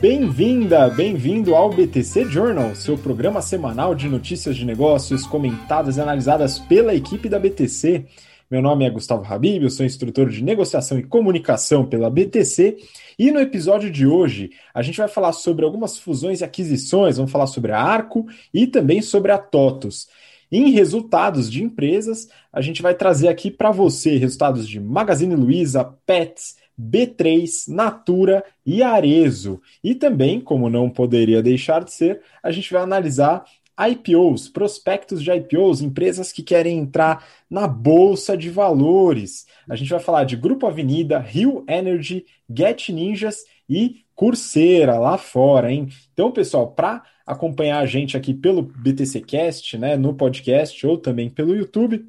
Bem-vinda, bem-vindo ao BTC Journal, seu programa semanal de notícias de negócios comentadas e analisadas pela equipe da BTC. Meu nome é Gustavo Habib, eu sou instrutor de negociação e comunicação pela BTC. E no episódio de hoje, a gente vai falar sobre algumas fusões e aquisições, vamos falar sobre a Arco e também sobre a TOTUS. Em resultados de empresas, a gente vai trazer aqui para você resultados de Magazine Luiza, Pets, B3, Natura e Arezo. E também, como não poderia deixar de ser, a gente vai analisar IPOs, prospectos de IPOs, empresas que querem entrar na bolsa de valores. A gente vai falar de Grupo Avenida, Rio Energy, Get Ninjas e Curseira lá fora, hein? Então, pessoal, para acompanhar a gente aqui pelo BTC Cast, né, no podcast ou também pelo YouTube,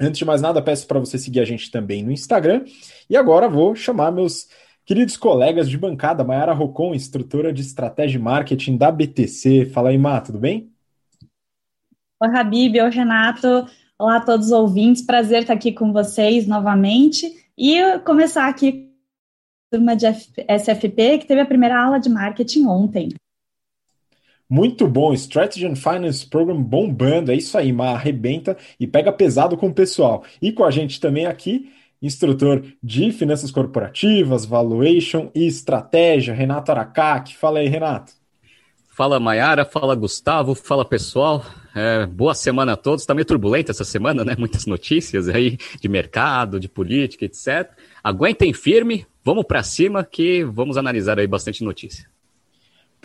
antes de mais nada, peço para você seguir a gente também no Instagram. E agora vou chamar meus queridos colegas de bancada, Mayara Rocon, instrutora de estratégia e marketing da BTC. Fala aí, Má, tudo bem? Oi, Habib, oi, Renato. Olá a todos os ouvintes, prazer estar aqui com vocês novamente e começar aqui turma de SFP, que teve a primeira aula de marketing ontem. Muito bom, Strategy and Finance Program bombando, é isso aí, Mar, arrebenta e pega pesado com o pessoal. E com a gente também aqui, instrutor de finanças corporativas, valuation e estratégia, Renato Aracaki. Fala aí, Renato. Fala Maiara, fala Gustavo, fala pessoal. É, boa semana a todos. Está meio turbulenta essa semana, né? Muitas notícias aí de mercado, de política, etc. Aguentem firme, vamos para cima que vamos analisar aí bastante notícia.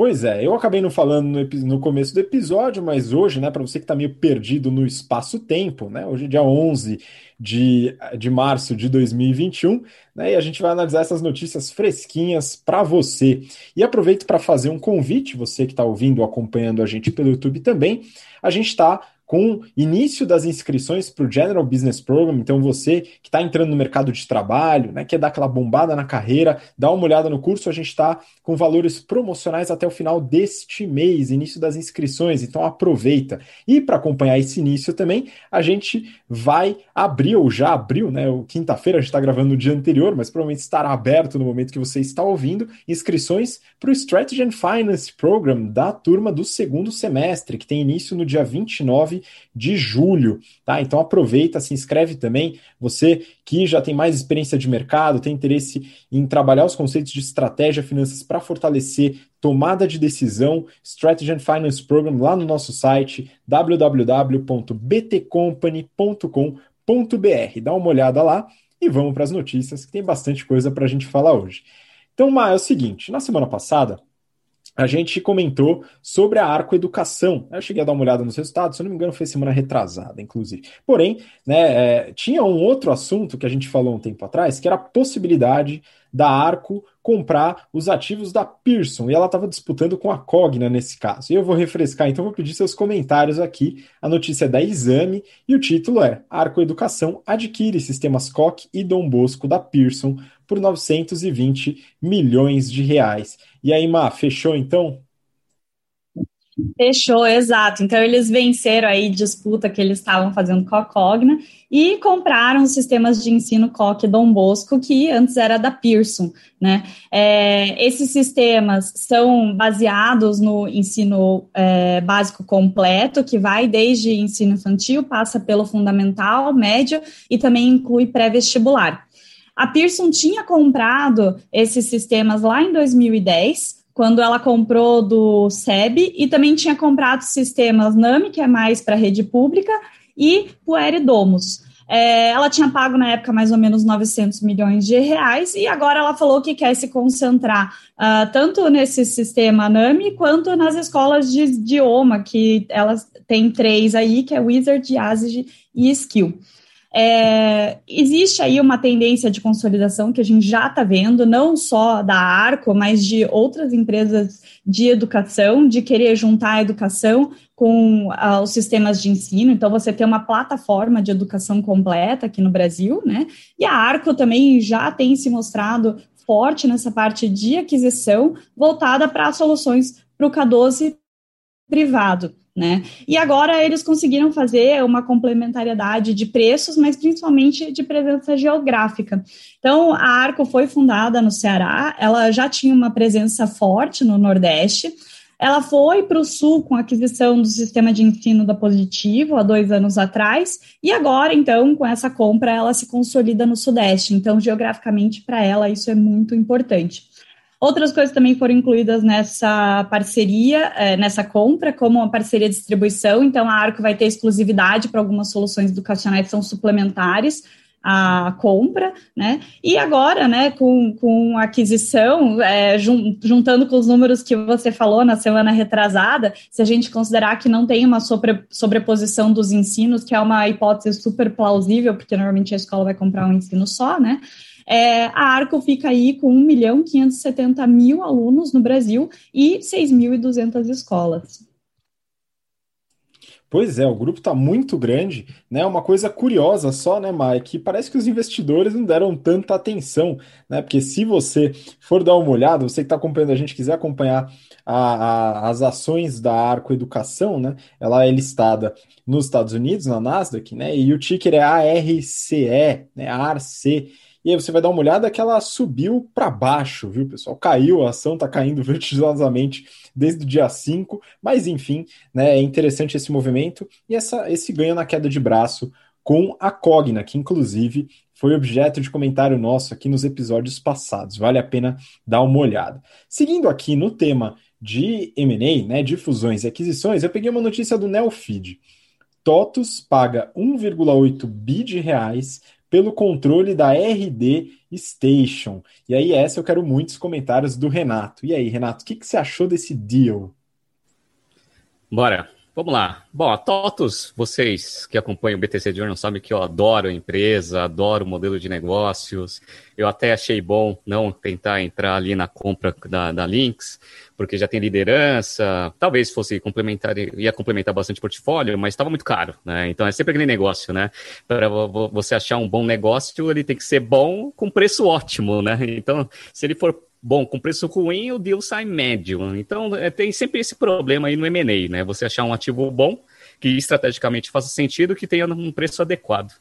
Pois é, eu acabei não falando no, no começo do episódio, mas hoje, né, para você que está meio perdido no espaço-tempo, né, hoje é dia 11 de, de março de 2021, né, e a gente vai analisar essas notícias fresquinhas para você. E aproveito para fazer um convite, você que está ouvindo, acompanhando a gente pelo YouTube também, a gente está com início das inscrições para o General Business Program. Então, você que está entrando no mercado de trabalho, né, quer dar aquela bombada na carreira, dá uma olhada no curso. A gente está com valores promocionais até o final deste mês, início das inscrições. Então, aproveita. E para acompanhar esse início também, a gente vai abrir, ou já abriu, né? Quinta-feira a gente está gravando no dia anterior, mas provavelmente estará aberto no momento que você está ouvindo, inscrições para o Strategy and Finance Program da turma do segundo semestre, que tem início no dia 29 de julho, tá? Então aproveita, se inscreve também. Você que já tem mais experiência de mercado, tem interesse em trabalhar os conceitos de estratégia, finanças para fortalecer tomada de decisão, Strategy and Finance Program lá no nosso site www.btcompany.com.br. Dá uma olhada lá e vamos para as notícias, que tem bastante coisa para a gente falar hoje. Então, Má, é o seguinte: na semana passada a gente comentou sobre a Arco Educação. Eu cheguei a dar uma olhada nos resultados, se não me engano, foi semana retrasada, inclusive. Porém, né, é, tinha um outro assunto que a gente falou um tempo atrás, que era a possibilidade da Arco comprar os ativos da Pearson, e ela estava disputando com a Cogna nesse caso. E eu vou refrescar, então vou pedir seus comentários aqui. A notícia é da Exame e o título é Arco Educação adquire sistemas COC e Dom Bosco da Pearson por 920 milhões de reais. E aí, Má, fechou então? Fechou, exato. Então eles venceram aí disputa que eles estavam fazendo com a Cogna e compraram os sistemas de ensino Coque Dom Bosco, que antes era da Pearson, né? É, esses sistemas são baseados no ensino é, básico completo, que vai desde ensino infantil, passa pelo fundamental, médio e também inclui pré-vestibular. A Pearson tinha comprado esses sistemas lá em 2010, quando ela comprou do SEB, e também tinha comprado sistemas NAMI, que é mais para rede pública, e Pueri Domus. É, ela tinha pago na época mais ou menos 900 milhões de reais e agora ela falou que quer se concentrar uh, tanto nesse sistema NAMI quanto nas escolas de idioma, que elas têm três aí, que é Wizard, Yazid e Skill. É, existe aí uma tendência de consolidação que a gente já está vendo, não só da Arco, mas de outras empresas de educação, de querer juntar a educação com uh, os sistemas de ensino. Então, você tem uma plataforma de educação completa aqui no Brasil, né? E a Arco também já tem se mostrado forte nessa parte de aquisição, voltada para soluções para o K12 privado. Né? E agora eles conseguiram fazer uma complementariedade de preços, mas principalmente de presença geográfica. Então, a Arco foi fundada no Ceará, ela já tinha uma presença forte no Nordeste. Ela foi para o Sul com a aquisição do sistema de ensino da Positivo há dois anos atrás, e agora, então, com essa compra, ela se consolida no Sudeste. Então, geograficamente, para ela, isso é muito importante. Outras coisas também foram incluídas nessa parceria, é, nessa compra, como uma parceria de distribuição. Então, a Arco vai ter exclusividade para algumas soluções educacionais que são suplementares à compra, né? E agora, né, com, com a aquisição, é, jun, juntando com os números que você falou na semana retrasada, se a gente considerar que não tem uma sobre, sobreposição dos ensinos, que é uma hipótese super plausível, porque normalmente a escola vai comprar um ensino só, né? É, a Arco fica aí com 1 milhão 570 mil alunos no Brasil e 6.200 escolas. Pois é, o grupo está muito grande, né? Uma coisa curiosa só, né, Mai, que parece que os investidores não deram tanta atenção, né? Porque se você for dar uma olhada, você que está acompanhando a gente, quiser acompanhar a, a, as ações da Arco Educação, né? Ela é listada nos Estados Unidos, na Nasdaq, né? E o ticker é ARCE, né? ARC. E aí você vai dar uma olhada que ela subiu para baixo, viu, pessoal? Caiu, a ação está caindo vertiginosamente desde o dia 5, mas enfim, né, é interessante esse movimento e essa, esse ganho na queda de braço com a Cogna, que inclusive foi objeto de comentário nosso aqui nos episódios passados. Vale a pena dar uma olhada. Seguindo aqui no tema de M&A, né, de fusões e aquisições, eu peguei uma notícia do Neofeed. TOTUS paga 1,8 bi de reais pelo controle da RD Station. E aí, essa eu quero muitos comentários do Renato. E aí, Renato, o que, que você achou desse deal? Bora. Vamos lá. Bom, a TOTUS, vocês que acompanham o BTC Journal sabem que eu adoro a empresa, adoro o modelo de negócios. Eu até achei bom não tentar entrar ali na compra da, da Lynx, porque já tem liderança. Talvez fosse complementar, ia complementar bastante portfólio, mas estava muito caro, né? Então é sempre aquele negócio, né? Para você achar um bom negócio, ele tem que ser bom com preço ótimo, né? Então, se ele for bom, com preço ruim, o deal sai médio. Então, é, tem sempre esse problema aí no M&A, né? Você achar um ativo bom, que estrategicamente faça sentido, que tenha um preço adequado.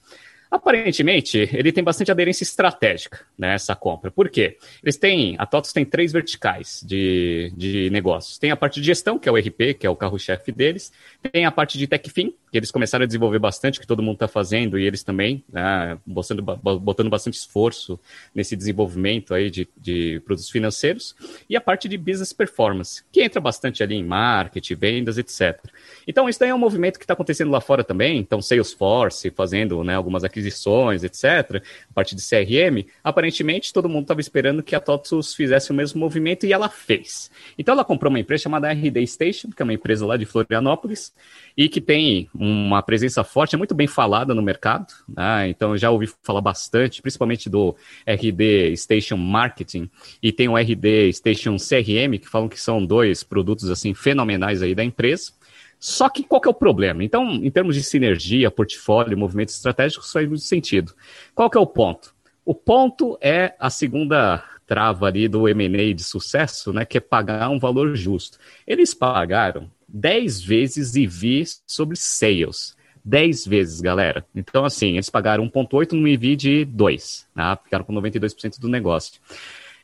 Aparentemente, ele tem bastante aderência estratégica nessa compra. Por quê? Eles têm, a TOTOS tem três verticais de, de negócios. Tem a parte de gestão, que é o RP, que é o carro-chefe deles. Tem a parte de TechFin, que eles começaram a desenvolver bastante, que todo mundo está fazendo, e eles também, né, botando, botando bastante esforço nesse desenvolvimento aí de, de produtos financeiros. E a parte de business performance, que entra bastante ali em marketing, vendas, etc. Então, isso daí é um movimento que está acontecendo lá fora também. Então, Salesforce fazendo né, algumas aquisições etc., a partir de CRM, aparentemente todo mundo estava esperando que a TOTUS fizesse o mesmo movimento e ela fez. Então ela comprou uma empresa chamada RD Station, que é uma empresa lá de Florianópolis, e que tem uma presença forte, é muito bem falada no mercado. Né? Então já ouvi falar bastante, principalmente do RD Station Marketing, e tem o RD Station CRM, que falam que são dois produtos assim fenomenais aí da empresa. Só que qual que é o problema? Então, em termos de sinergia, portfólio, movimentos estratégicos, faz muito sentido. Qual que é o ponto? O ponto é a segunda trava ali do M&A de sucesso, né, que é pagar um valor justo. Eles pagaram 10 vezes EV sobre sales. 10 vezes, galera. Então, assim, eles pagaram 1,8 no EV de 2, né? ficaram com 92% do negócio.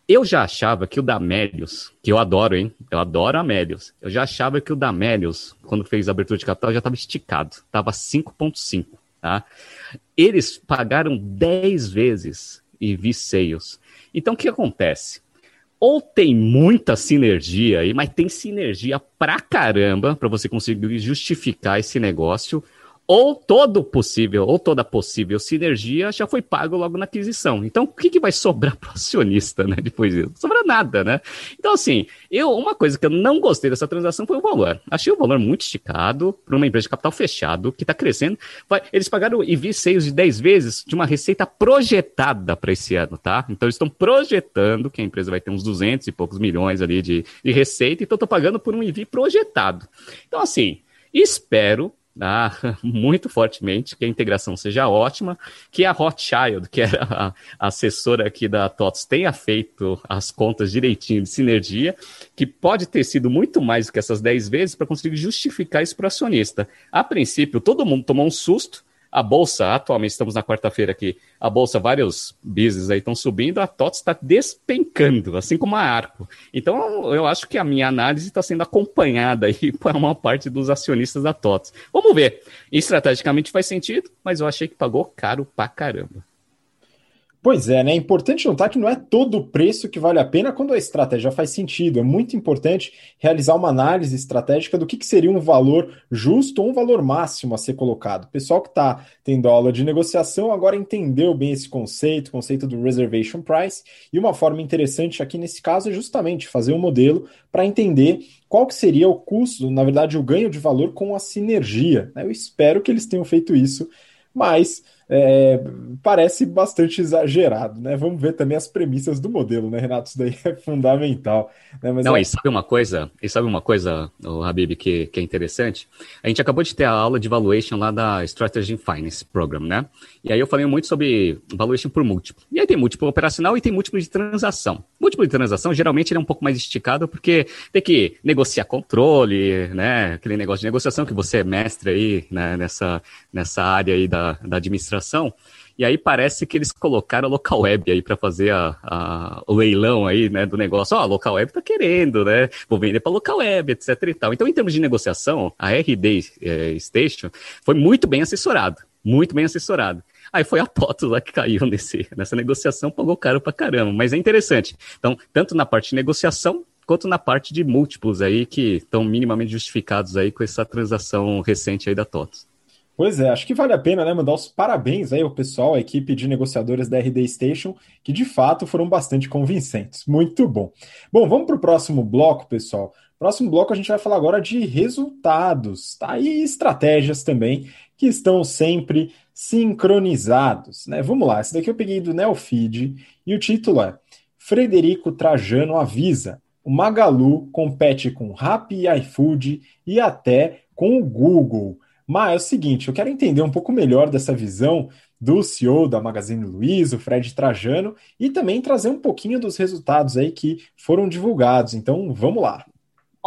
Eu já achava que o Damélios, que eu adoro, hein? Eu adoro Amélios. Eu já achava que o Damélios, quando fez a abertura de capital, já estava esticado. Estava 5,5, tá? Eles pagaram 10 vezes e vi sales. Então, o que acontece? Ou tem muita sinergia aí, mas tem sinergia pra caramba para você conseguir justificar esse negócio, ou todo possível, ou toda possível sinergia já foi pago logo na aquisição. Então, o que, que vai sobrar para o acionista, né, depois disso? Não sobra nada, né? Então, assim, eu, uma coisa que eu não gostei dessa transação foi o valor. Achei o valor muito esticado para uma empresa de capital fechado, que está crescendo. Vai, eles pagaram EV sales de 10 vezes de uma receita projetada para esse ano, tá? Então, eles estão projetando que a empresa vai ter uns 200 e poucos milhões ali de, de receita, então estou pagando por um EV projetado. Então, assim, espero ah, muito fortemente que a integração seja ótima, que a Rothschild, que era a, assessora aqui da TOTS, tenha feito as contas direitinho de sinergia, que pode ter sido muito mais do que essas 10 vezes para conseguir justificar isso para o acionista. A princípio, todo mundo tomou um susto, a bolsa, atualmente estamos na quarta-feira aqui, a bolsa, vários business aí estão subindo, a TOTS está despencando, assim como a Arco. Então, eu acho que a minha análise está sendo acompanhada aí por uma parte dos acionistas da TOTS. Vamos ver. Estrategicamente faz sentido, mas eu achei que pagou caro pra caramba. Pois é, né? É importante notar que não é todo o preço que vale a pena quando a estratégia faz sentido. É muito importante realizar uma análise estratégica do que, que seria um valor justo ou um valor máximo a ser colocado. O pessoal que está tendo aula de negociação agora entendeu bem esse conceito, o conceito do reservation price, e uma forma interessante aqui nesse caso é justamente fazer um modelo para entender qual que seria o custo, na verdade, o ganho de valor com a sinergia. Eu espero que eles tenham feito isso, mas é, parece bastante exagerado, né? Vamos ver também as premissas do modelo, né, Renato? Isso daí é fundamental. Né? Mas Não, é... e sabe uma coisa, e sabe uma coisa, o Habib, que, que é interessante? A gente acabou de ter a aula de valuation lá da Strategy Finance Program, né? E aí eu falei muito sobre valuation por múltiplo. E aí tem múltiplo operacional e tem múltiplo de transação. Múltiplo de transação, geralmente, ele é um pouco mais esticado, porque tem que negociar controle, né? Aquele negócio de negociação que você é mestre aí, né? Nessa, nessa área aí da, da administração. E aí parece que eles colocaram a local web aí para fazer a, a, o leilão aí, né, do negócio. Ó, oh, a local web tá querendo, né? Vou vender para local web, etc e tal. Então, em termos de negociação, a RD é, Station foi muito bem assessorado, muito bem assessorado. Aí foi a TOTO lá que caiu nesse, nessa negociação, pagou caro pra caramba. Mas é interessante. Então, tanto na parte de negociação, quanto na parte de múltiplos aí, que estão minimamente justificados aí com essa transação recente aí da TOTO. Pois é, acho que vale a pena né, mandar os parabéns aí ao pessoal, a equipe de negociadores da RD Station, que de fato foram bastante convincentes. Muito bom. Bom, vamos para o próximo bloco, pessoal. Próximo bloco a gente vai falar agora de resultados, tá? E estratégias também, que estão sempre sincronizados, né? Vamos lá, esse daqui eu peguei do Neofeed e o título é Frederico Trajano avisa, o Magalu compete com Rappi iFood e até com o Google. Mas é o seguinte, eu quero entender um pouco melhor dessa visão do CEO da Magazine Luiza, o Fred Trajano, e também trazer um pouquinho dos resultados aí que foram divulgados. Então, vamos lá.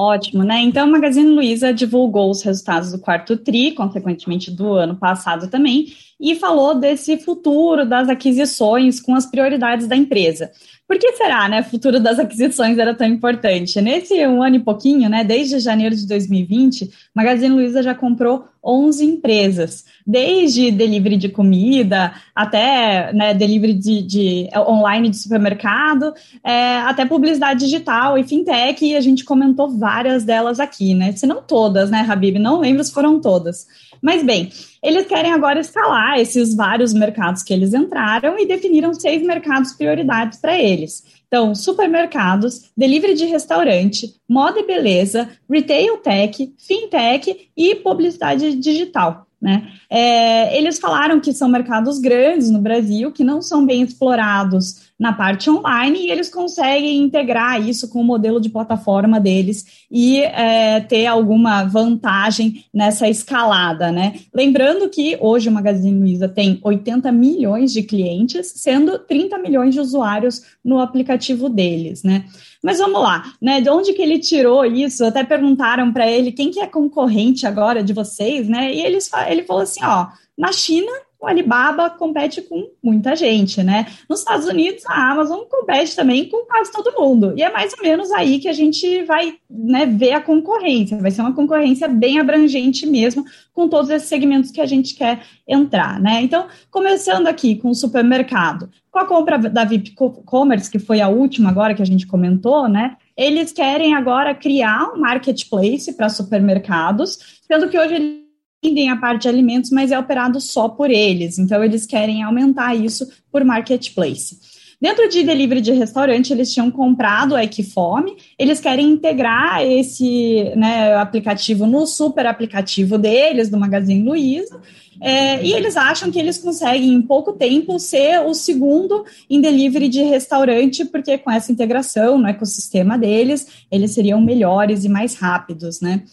Ótimo, né? Então, a Magazine Luiza divulgou os resultados do quarto TRI, consequentemente do ano passado também, e falou desse futuro das aquisições com as prioridades da empresa. Por que será, né? O futuro das aquisições era tão importante? Nesse um ano e pouquinho, né? Desde janeiro de 2020, Magazine Luiza já comprou 11 empresas, desde delivery de comida até né, delivery de, de online de supermercado, é, até publicidade digital e fintech. E a gente comentou várias delas aqui, né? Se não todas, né, Habib? Não lembro se foram todas. Mas bem, eles querem agora escalar esses vários mercados que eles entraram e definiram seis mercados prioridades para eles. Então, supermercados, delivery de restaurante, moda e beleza, retail tech, fintech e publicidade digital. Né? É, eles falaram que são mercados grandes no Brasil, que não são bem explorados na parte online e eles conseguem integrar isso com o modelo de plataforma deles e é, ter alguma vantagem nessa escalada, né? Lembrando que hoje o Magazine Luiza tem 80 milhões de clientes, sendo 30 milhões de usuários no aplicativo deles, né? Mas vamos lá, né? De onde que ele tirou isso? Até perguntaram para ele quem que é concorrente agora de vocês, né? E eles, ele falou assim, ó, na China o Alibaba compete com muita gente, né? Nos Estados Unidos, a Amazon compete também com quase todo mundo. E é mais ou menos aí que a gente vai né, ver a concorrência. Vai ser uma concorrência bem abrangente mesmo, com todos esses segmentos que a gente quer entrar, né? Então, começando aqui com o supermercado. Com a compra da VIP Commerce, que foi a última agora que a gente comentou, né? Eles querem agora criar um marketplace para supermercados, sendo que hoje vendem a parte de alimentos, mas é operado só por eles. Então, eles querem aumentar isso por marketplace. Dentro de delivery de restaurante, eles tinham comprado a Equifome, eles querem integrar esse né, aplicativo no super aplicativo deles, do Magazine Luiza, é, e eles acham que eles conseguem, em pouco tempo, ser o segundo em delivery de restaurante, porque com essa integração no ecossistema deles, eles seriam melhores e mais rápidos, né?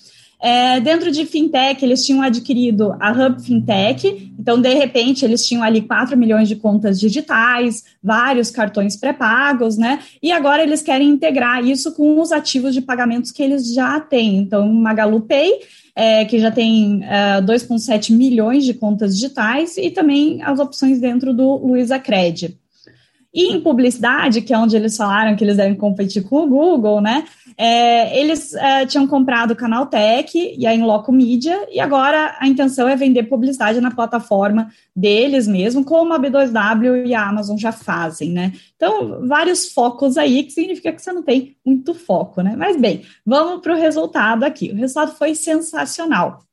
É, dentro de fintech, eles tinham adquirido a Hub Fintech, então, de repente, eles tinham ali 4 milhões de contas digitais, vários cartões pré-pagos, né? E agora eles querem integrar isso com os ativos de pagamentos que eles já têm. Então, Magalu Pay, é, que já tem é, 2,7 milhões de contas digitais, e também as opções dentro do Luiza Cred. E em publicidade, que é onde eles falaram que eles devem competir com o Google, né? É, eles é, tinham comprado o Canaltech e a Inloco Media, e agora a intenção é vender publicidade na plataforma deles mesmo, como a B2W e a Amazon já fazem, né? Então, vários focos aí, que significa que você não tem muito foco, né? Mas bem, vamos para o resultado aqui. O resultado foi sensacional.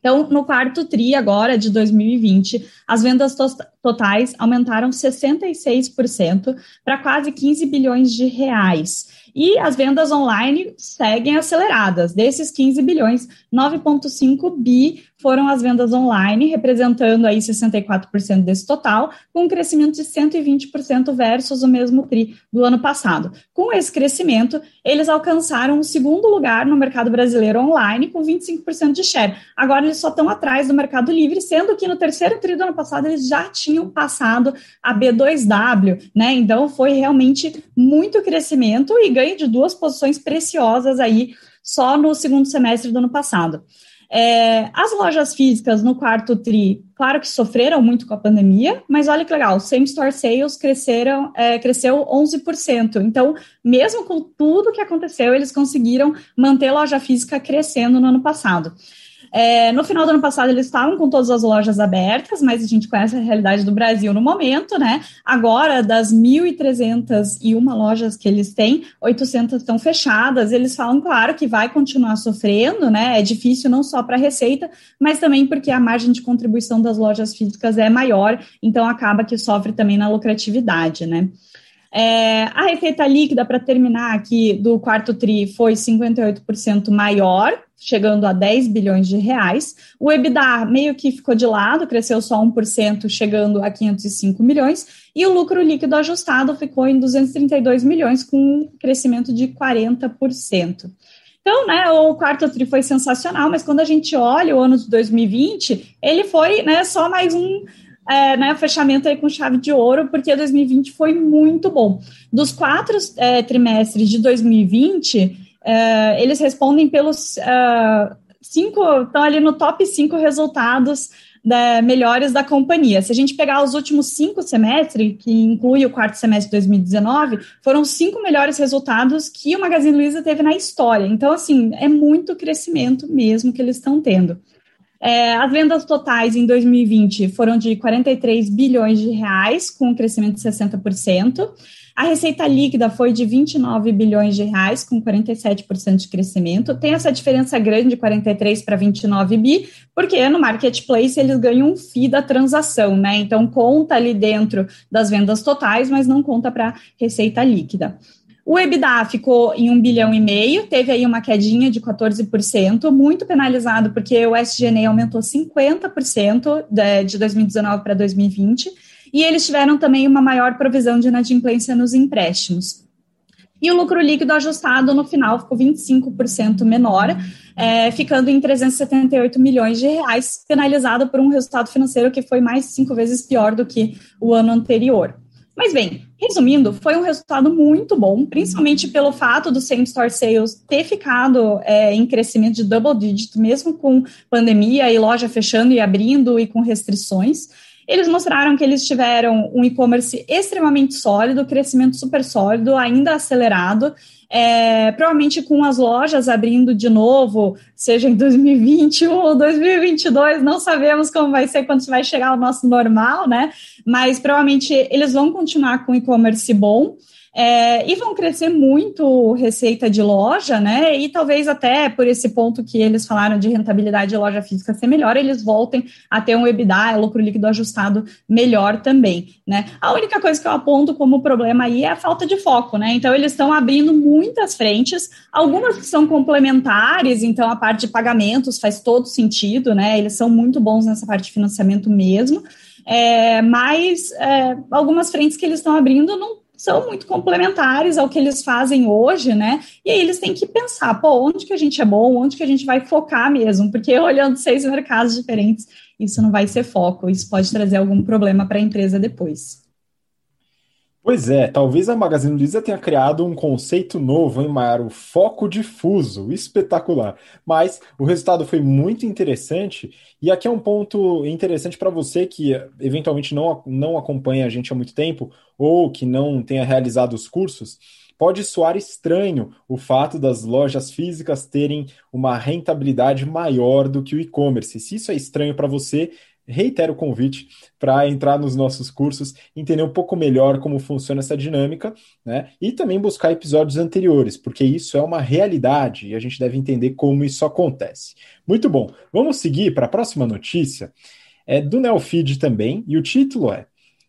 Então, no quarto TRI agora de 2020, as vendas to totais aumentaram 66% para quase 15 bilhões de reais. E as vendas online seguem aceleradas. Desses 15 bilhões, 9,5 bi foram as vendas online, representando aí 64% desse total, com um crescimento de 120% versus o mesmo TRI do ano passado. Com esse crescimento, eles alcançaram o segundo lugar no mercado brasileiro online, com 25% de share. Agora eles só estão atrás do Mercado Livre, sendo que no terceiro TRI do ano passado eles já tinham passado a B2W, né? Então foi realmente muito crescimento e ganho de duas posições preciosas aí só no segundo semestre do ano passado. É, as lojas físicas no quarto TRI, claro que sofreram muito com a pandemia, mas olha que legal, same store sales cresceram, é, cresceu 11%. Então, mesmo com tudo que aconteceu, eles conseguiram manter a loja física crescendo no ano passado. É, no final do ano passado, eles estavam com todas as lojas abertas, mas a gente conhece a realidade do Brasil no momento, né? Agora, das 1.301 lojas que eles têm, 800 estão fechadas. Eles falam, claro, que vai continuar sofrendo, né? É difícil não só para a receita, mas também porque a margem de contribuição das lojas físicas é maior, então acaba que sofre também na lucratividade, né? É, a receita líquida, para terminar aqui, do quarto TRI foi 58% maior, chegando a 10 bilhões de reais. O EBITDA meio que ficou de lado, cresceu só 1%, chegando a 505 milhões. E o lucro líquido ajustado ficou em 232 milhões, com um crescimento de 40%. Então, né, o quarto TRI foi sensacional, mas quando a gente olha o ano de 2020, ele foi né, só mais um é, né, fechamento aí com chave de ouro, porque 2020 foi muito bom. Dos quatro é, trimestres de 2020, é, eles respondem pelos é, cinco, estão ali no top cinco resultados da, melhores da companhia. Se a gente pegar os últimos cinco semestres, que inclui o quarto semestre de 2019, foram cinco melhores resultados que o Magazine Luiza teve na história. Então, assim, é muito crescimento mesmo que eles estão tendo. É, as vendas totais em 2020 foram de 43 bilhões de reais, com um crescimento de 60%. A receita líquida foi de 29 bilhões de reais, com 47% de crescimento. Tem essa diferença grande de 43 para 29 bi, porque no marketplace eles ganham um FII da transação, né? Então conta ali dentro das vendas totais, mas não conta para receita líquida. O EBITDA ficou em um bilhão e meio, teve aí uma quedinha de 14%, muito penalizado porque o SGN aumentou 50% de 2019 para 2020, e eles tiveram também uma maior provisão de inadimplência nos empréstimos. E o lucro líquido ajustado no final ficou 25% menor, é, ficando em 378 milhões de reais, penalizado por um resultado financeiro que foi mais cinco vezes pior do que o ano anterior. Mas bem, resumindo, foi um resultado muito bom, principalmente pelo fato do same store sales ter ficado é, em crescimento de double digit, mesmo com pandemia e loja fechando e abrindo e com restrições. Eles mostraram que eles tiveram um e-commerce extremamente sólido, crescimento super sólido, ainda acelerado, é, provavelmente com as lojas abrindo de novo, seja em 2021 ou 2022, não sabemos como vai ser quando vai chegar o nosso normal, né? Mas provavelmente eles vão continuar com e-commerce bom. É, e vão crescer muito receita de loja, né? E talvez até por esse ponto que eles falaram de rentabilidade de loja física ser melhor, eles voltem a ter um EBITDA, lucro líquido ajustado melhor também, né? A única coisa que eu aponto como problema aí é a falta de foco, né? Então eles estão abrindo muitas frentes, algumas que são complementares, então a parte de pagamentos faz todo sentido, né? Eles são muito bons nessa parte de financiamento mesmo. É, mas é, algumas frentes que eles estão abrindo não são muito complementares ao que eles fazem hoje, né? E aí eles têm que pensar, pô, onde que a gente é bom, onde que a gente vai focar mesmo, porque olhando seis mercados diferentes, isso não vai ser foco, isso pode trazer algum problema para a empresa depois. Pois é, talvez a Magazine Luiza tenha criado um conceito novo, hein, Mayara? O foco difuso, espetacular. Mas o resultado foi muito interessante, e aqui é um ponto interessante para você que eventualmente não, não acompanha a gente há muito tempo, ou que não tenha realizado os cursos. Pode soar estranho o fato das lojas físicas terem uma rentabilidade maior do que o e-commerce. Se isso é estranho para você, reitero o convite para entrar nos nossos cursos, entender um pouco melhor como funciona essa dinâmica, né? E também buscar episódios anteriores, porque isso é uma realidade e a gente deve entender como isso acontece. Muito bom. Vamos seguir para a próxima notícia. É do Neofeed também, e o título é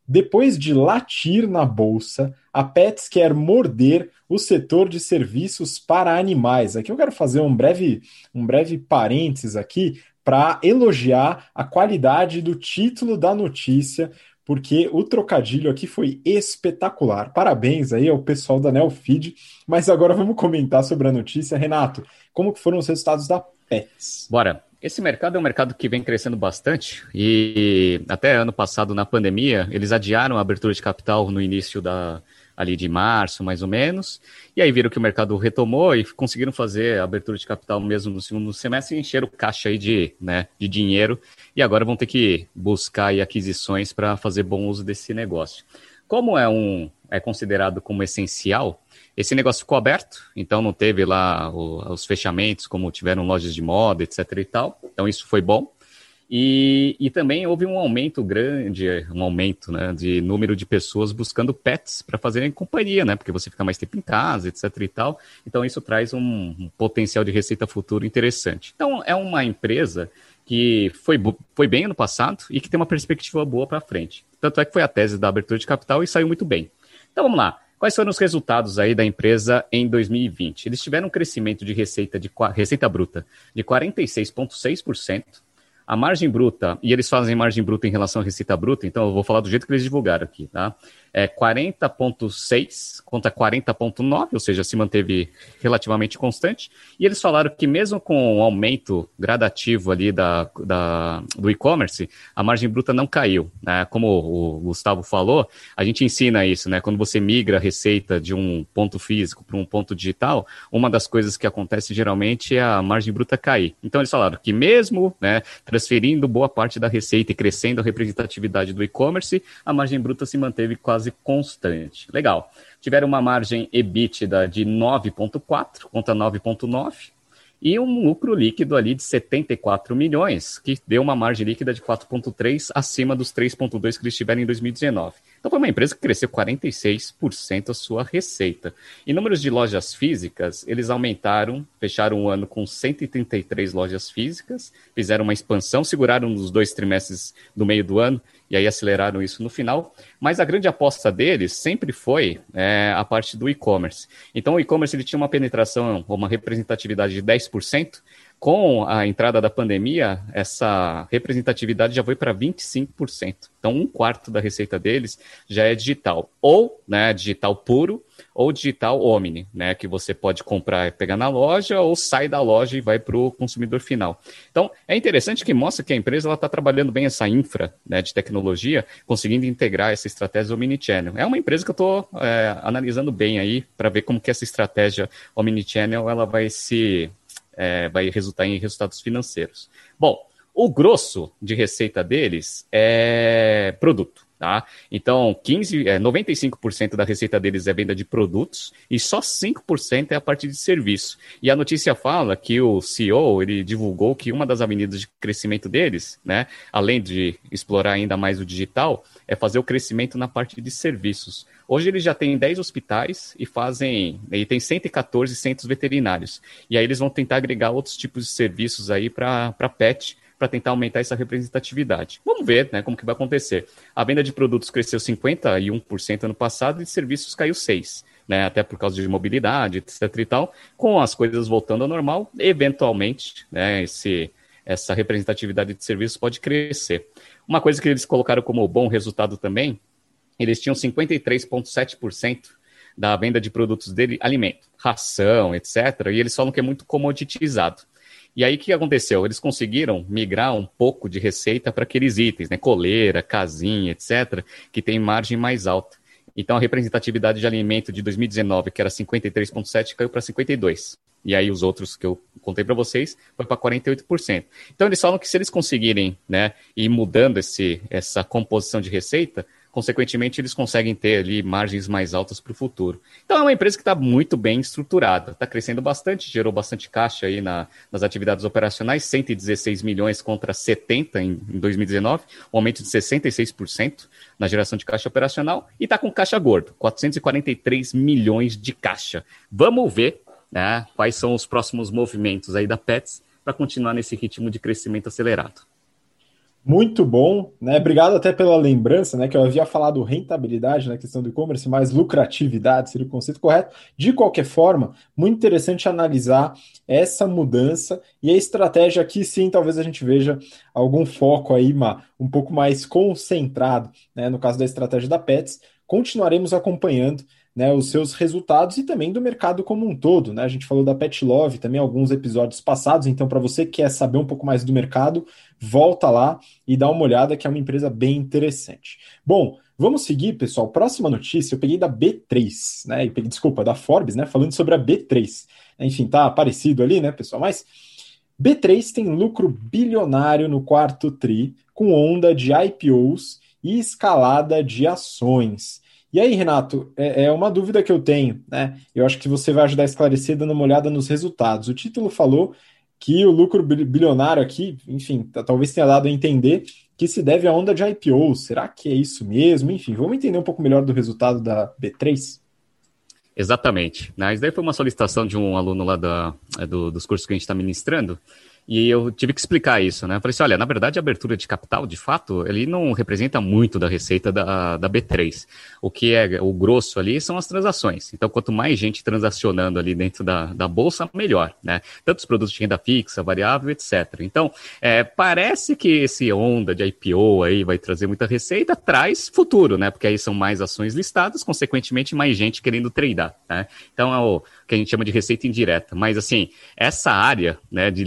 Depois de latir na bolsa, a Pets quer morder o setor de serviços para animais. Aqui eu quero fazer um breve, um breve parênteses aqui para elogiar a qualidade do título da notícia, porque o trocadilho aqui foi espetacular. Parabéns aí ao pessoal da Nelfeed. Mas agora vamos comentar sobre a notícia. Renato, como foram os resultados da Pets? Bora. Esse mercado é um mercado que vem crescendo bastante e até ano passado, na pandemia, eles adiaram a abertura de capital no início da, ali de março, mais ou menos. E aí viram que o mercado retomou e conseguiram fazer a abertura de capital mesmo no segundo semestre e encheram o caixa aí de, né, de dinheiro. E agora vão ter que buscar aí aquisições para fazer bom uso desse negócio. Como é um é considerado como essencial, esse negócio ficou aberto, então não teve lá o, os fechamentos como tiveram lojas de moda, etc e tal. Então isso foi bom. E, e também houve um aumento grande, um aumento né, de número de pessoas buscando pets para fazerem companhia, né? Porque você fica mais tempo em casa, etc. e tal. Então isso traz um, potencial de receita futuro interessante. Então é uma empresa que foi, foi bem ano passado e que tem uma perspectiva boa para frente. Tanto é que foi a tese da abertura de capital e saiu muito bem. Então vamos lá. Quais foram os resultados aí da empresa em 2020? Eles tiveram um crescimento de receita de receita bruta de 46,6%, a margem bruta, e eles fazem margem bruta em relação à receita bruta, então eu vou falar do jeito que eles divulgaram aqui, tá? É 40,6 contra 40,9, ou seja, se manteve relativamente constante. E eles falaram que mesmo com o aumento gradativo ali da, da do e-commerce, a margem bruta não caiu. Né? Como o Gustavo falou, a gente ensina isso, né? Quando você migra a receita de um ponto físico para um ponto digital, uma das coisas que acontece geralmente é a margem bruta cair. Então eles falaram que mesmo né, transferindo boa parte da receita e crescendo a representatividade do e-commerce, a margem bruta se manteve quase constante. Legal. Tiveram uma margem EBITDA de 9,4 contra 9,9 e um lucro líquido ali de 74 milhões, que deu uma margem líquida de 4,3 acima dos 3,2 que eles tiveram em 2019. Então foi uma empresa que cresceu 46% a sua receita. Em números de lojas físicas, eles aumentaram, fecharam o ano com 133 lojas físicas, fizeram uma expansão, seguraram nos dois trimestres do meio do ano e aí aceleraram isso no final. Mas a grande aposta deles sempre foi é, a parte do e-commerce. Então o e-commerce ele tinha uma penetração, uma representatividade de 10%, com a entrada da pandemia, essa representatividade já foi para 25%. Então, um quarto da receita deles já é digital. Ou né, digital puro, ou digital omni, né, que você pode comprar e pegar na loja, ou sai da loja e vai para o consumidor final. Então, é interessante que mostra que a empresa está trabalhando bem essa infra né, de tecnologia, conseguindo integrar essa estratégia omnichannel. É uma empresa que eu estou é, analisando bem aí, para ver como que essa estratégia omnichannel ela vai se é, vai resultar em resultados financeiros. Bom, o grosso de receita deles é produto. Tá? Então, 15, é, 95% da receita deles é venda de produtos e só 5% é a parte de serviço. E a notícia fala que o CEO ele divulgou que uma das avenidas de crescimento deles, né, além de explorar ainda mais o digital, é fazer o crescimento na parte de serviços. Hoje eles já têm 10 hospitais e fazem. E tem 114 centros veterinários. E aí eles vão tentar agregar outros tipos de serviços aí para PET para tentar aumentar essa representatividade. Vamos ver né, como que vai acontecer. A venda de produtos cresceu 51% ano passado e serviços caiu 6%. Né, até por causa de mobilidade, etc e tal, com as coisas voltando ao normal, eventualmente, né, esse, essa representatividade de serviços pode crescer. Uma coisa que eles colocaram como bom resultado também eles tinham 53,7% da venda de produtos dele, alimento, ração, etc. E eles falam que é muito comoditizado. E aí o que aconteceu? Eles conseguiram migrar um pouco de receita para aqueles itens, né? Coleira, casinha, etc., que tem margem mais alta. Então a representatividade de alimento de 2019, que era 53,7, caiu para 52. E aí os outros que eu contei para vocês foi para 48%. Então eles falam que se eles conseguirem, né, ir mudando esse, essa composição de receita, consequentemente eles conseguem ter ali margens mais altas para o futuro. Então é uma empresa que está muito bem estruturada, está crescendo bastante, gerou bastante caixa aí na, nas atividades operacionais, 116 milhões contra 70 em, em 2019, um aumento de 66% na geração de caixa operacional e está com caixa gordo, 443 milhões de caixa. Vamos ver né, quais são os próximos movimentos aí da Pets para continuar nesse ritmo de crescimento acelerado. Muito bom, né? Obrigado até pela lembrança, né? Que eu havia falado rentabilidade na questão do e-commerce, mas lucratividade seria o conceito correto. De qualquer forma, muito interessante analisar essa mudança e a estratégia aqui sim, talvez a gente veja algum foco aí, um pouco mais concentrado, né? No caso da estratégia da Pets, continuaremos acompanhando né, os seus resultados e também do mercado como um todo. Né? A gente falou da Pet Love também alguns episódios passados, então para você que quer saber um pouco mais do mercado, volta lá e dá uma olhada que é uma empresa bem interessante. Bom, vamos seguir, pessoal. Próxima notícia, eu peguei da B3, né? Peguei, desculpa, da Forbes, né? Falando sobre a B3. Enfim, tá parecido ali, né, pessoal? Mas B3 tem lucro bilionário no quarto TRI, com onda de IPOs e escalada de ações. E aí, Renato, é, é, uma dúvida que eu tenho, né? Eu acho que você vai ajudar a esclarecer dando uma olhada nos resultados. O título falou que o lucro bilionário aqui, enfim, talvez tenha dado a entender que se deve à onda de IPO. Será que é isso mesmo? Enfim, vamos entender um pouco melhor do resultado da B3? Exatamente. Né? Isso daí foi uma solicitação de um aluno lá da, é, do, dos cursos que a gente está ministrando, e eu tive que explicar isso, né? Eu falei assim, olha, na verdade a abertura de capital, de fato, ele não representa muito da receita da, da B3. O que é o grosso ali são as transações. Então, quanto mais gente transacionando ali dentro da, da bolsa, melhor, né? Tanto os produtos de renda fixa, variável, etc. Então, é, parece que esse onda de IPO aí vai trazer muita receita, traz futuro, né? Porque aí são mais ações listadas, consequentemente mais gente querendo tradar, né? Então, é o que a gente chama de receita indireta. Mas, assim, essa área né, de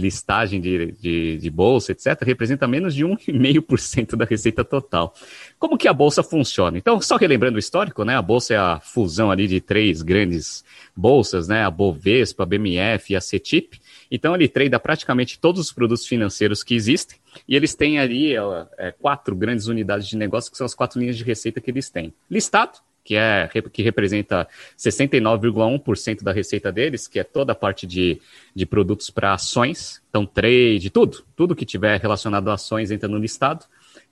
de, de, de bolsa, etc., representa menos de 1,5% da receita total. Como que a bolsa funciona? Então, só relembrando o histórico, né, a bolsa é a fusão ali de três grandes bolsas, né, a Bovespa, a BMF e a CETIP. Então, ele trade praticamente todos os produtos financeiros que existem, e eles têm ali é, quatro grandes unidades de negócio, que são as quatro linhas de receita que eles têm. Listado, que, é, que representa 69,1% da receita deles, que é toda a parte de, de produtos para ações, então trade, tudo, tudo que tiver relacionado a ações entra no listado.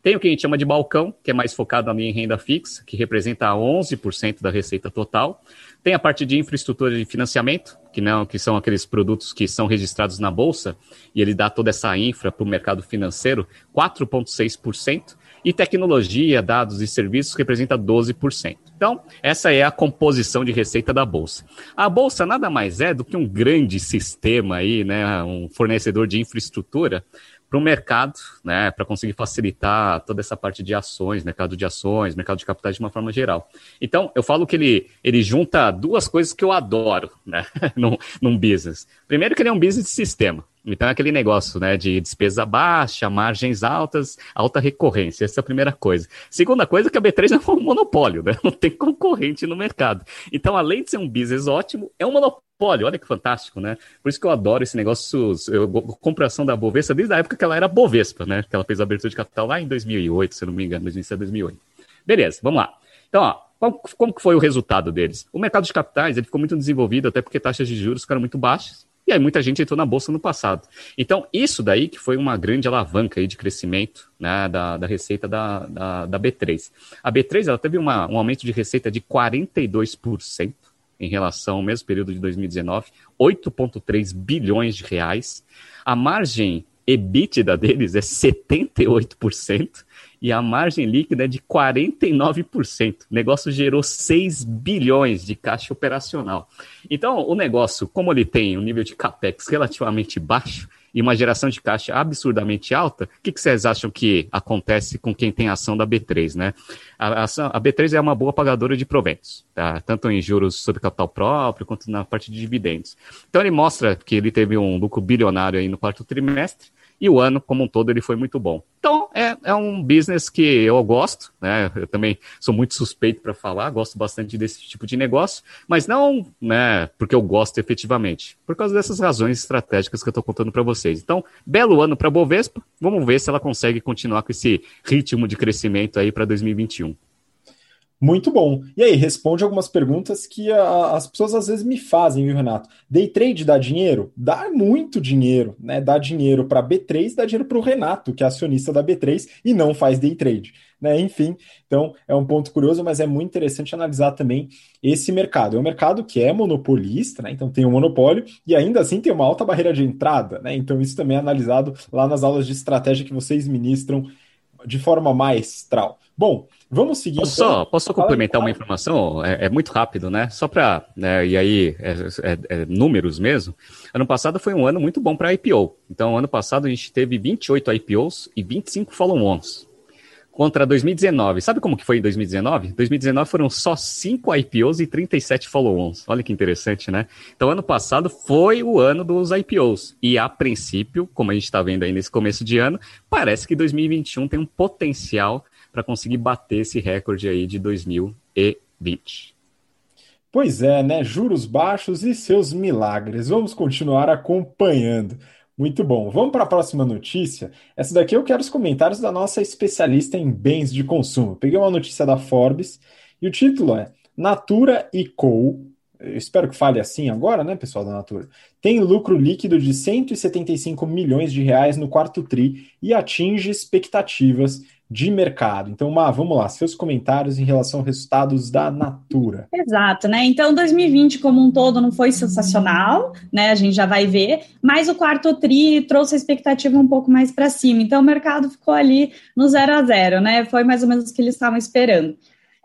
Tem o que a gente chama de balcão, que é mais focado ali em renda fixa, que representa 11% da receita total. Tem a parte de infraestrutura de financiamento, que não, que são aqueles produtos que são registrados na bolsa, e ele dá toda essa infra para o mercado financeiro, 4,6%. E tecnologia, dados e serviços representa 12%. Então, essa é a composição de receita da bolsa. A bolsa nada mais é do que um grande sistema aí, né, um fornecedor de infraestrutura para o mercado, né, para conseguir facilitar toda essa parte de ações, mercado de ações, mercado de capitais de uma forma geral. Então, eu falo que ele, ele junta duas coisas que eu adoro né, num, num business. Primeiro, que ele é um business de sistema. Então, é aquele negócio né, de despesa baixa, margens altas, alta recorrência. Essa é a primeira coisa. Segunda coisa é que a B3 é um monopólio, né? não tem concorrente no mercado. Então, além de ser um business ótimo, é um monopólio Olha, que fantástico, né? Por isso que eu adoro esse negócio, eu, compração da Bovespa desde a época que ela era Bovespa, né? Que ela fez a abertura de capital lá em 2008, se eu não me engano, 2007, 2008. Beleza, vamos lá. Então, ó, como que foi o resultado deles? O mercado de capitais ele ficou muito desenvolvido, até porque taxas de juros ficaram muito baixas, e aí muita gente entrou na bolsa no passado. Então, isso daí que foi uma grande alavanca aí de crescimento né, da, da receita da, da, da B3. A B3 ela teve uma, um aumento de receita de 42%, em relação ao mesmo período de 2019, 8,3 bilhões de reais. A margem EBITDA deles é 78% e a margem líquida é de 49%. O negócio gerou 6 bilhões de caixa operacional. Então, o negócio, como ele tem um nível de capex relativamente baixo, e uma geração de caixa absurdamente alta, o que, que vocês acham que acontece com quem tem ação da B3, né? A, ação, a B3 é uma boa pagadora de proventos, tá? tanto em juros sobre capital próprio, quanto na parte de dividendos. Então ele mostra que ele teve um lucro bilionário aí no quarto trimestre, e o ano como um todo ele foi muito bom. Então é, é um business que eu gosto, né? Eu também sou muito suspeito para falar, gosto bastante desse tipo de negócio, mas não, né, porque eu gosto efetivamente, por causa dessas razões estratégicas que eu estou contando para vocês. Então, belo ano para a Bovespa, vamos ver se ela consegue continuar com esse ritmo de crescimento aí para 2021. Muito bom. E aí, responde algumas perguntas que a, as pessoas às vezes me fazem, viu, Renato? Day trade dá dinheiro? Dá muito dinheiro, né? Dá dinheiro para B3, dá dinheiro para o Renato, que é acionista da B3 e não faz day trade. Né? Enfim, então é um ponto curioso, mas é muito interessante analisar também esse mercado. É um mercado que é monopolista, né? então tem um monopólio e ainda assim tem uma alta barreira de entrada. Né? Então isso também é analisado lá nas aulas de estratégia que vocês ministram de forma maestral. Bom, vamos seguir. Posso então. só, posso só complementar uma informação? É, é, muito rápido, né? Só para. Né, e aí, é, é, é, números mesmo. Ano passado foi um ano muito bom para IPO. Então, ano passado a gente teve 28 IPOs e 25 follow-ons. Contra 2019. Sabe como que foi em 2019? 2019 foram só 5 IPOs e 37 follow-ons. Olha que interessante, né? Então, ano passado foi o ano dos IPOs. E, a princípio, como a gente está vendo aí nesse começo de ano, parece que 2021 tem um potencial para conseguir bater esse recorde aí de 2020. Pois é, né? Juros baixos e seus milagres. Vamos continuar acompanhando. Muito bom. Vamos para a próxima notícia. Essa daqui eu quero os comentários da nossa especialista em bens de consumo. Peguei uma notícia da Forbes e o título é Natura e Co. Eu espero que fale assim agora, né, pessoal da Natura? Tem lucro líquido de 175 milhões de reais no quarto tri e atinge expectativas de mercado. Então, Má, vamos lá, seus comentários em relação aos resultados da Natura. Exato, né? Então, 2020 como um todo não foi sensacional, né? A gente já vai ver, mas o quarto tri trouxe a expectativa um pouco mais para cima. Então, o mercado ficou ali no zero a zero, né? Foi mais ou menos o que eles estavam esperando.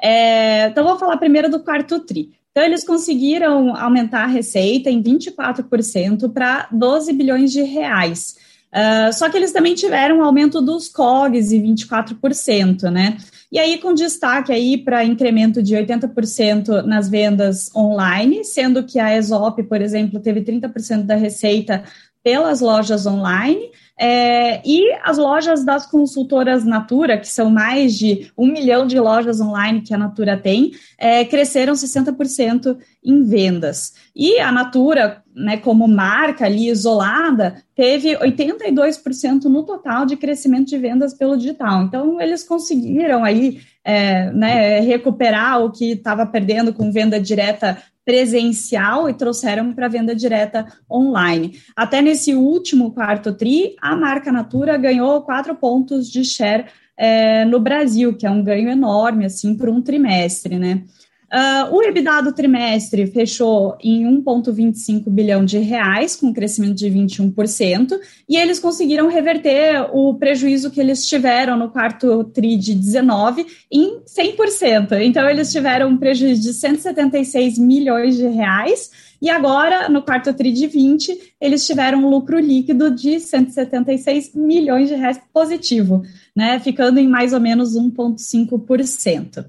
É, então, vou falar primeiro do quarto tri. Então, eles conseguiram aumentar a receita em 24% para 12 bilhões de reais. Uh, só que eles também tiveram um aumento dos COGs em 24%, né? E aí, com destaque aí para incremento de 80% nas vendas online, sendo que a Exop, por exemplo, teve 30% da receita pelas lojas online. É, e as lojas das consultoras Natura, que são mais de um milhão de lojas online que a Natura tem, é, cresceram 60% em vendas. E a Natura, né, como marca ali isolada, teve 82% no total de crescimento de vendas pelo digital. Então, eles conseguiram aí é, né, recuperar o que estava perdendo com venda direta presencial e trouxeram para venda direta online. Até nesse último quarto TRI, a marca Natura ganhou quatro pontos de share é, no Brasil, que é um ganho enorme, assim, por um trimestre, né? Uh, o EBITDA do trimestre fechou em 1,25 bilhão de reais, com um crescimento de 21%, e eles conseguiram reverter o prejuízo que eles tiveram no quarto TRI de 19 em 100%. Então, eles tiveram um prejuízo de 176 milhões de reais, e agora, no quarto TRI de 20, eles tiveram um lucro líquido de 176 milhões de reais positivo, né, ficando em mais ou menos 1,5%.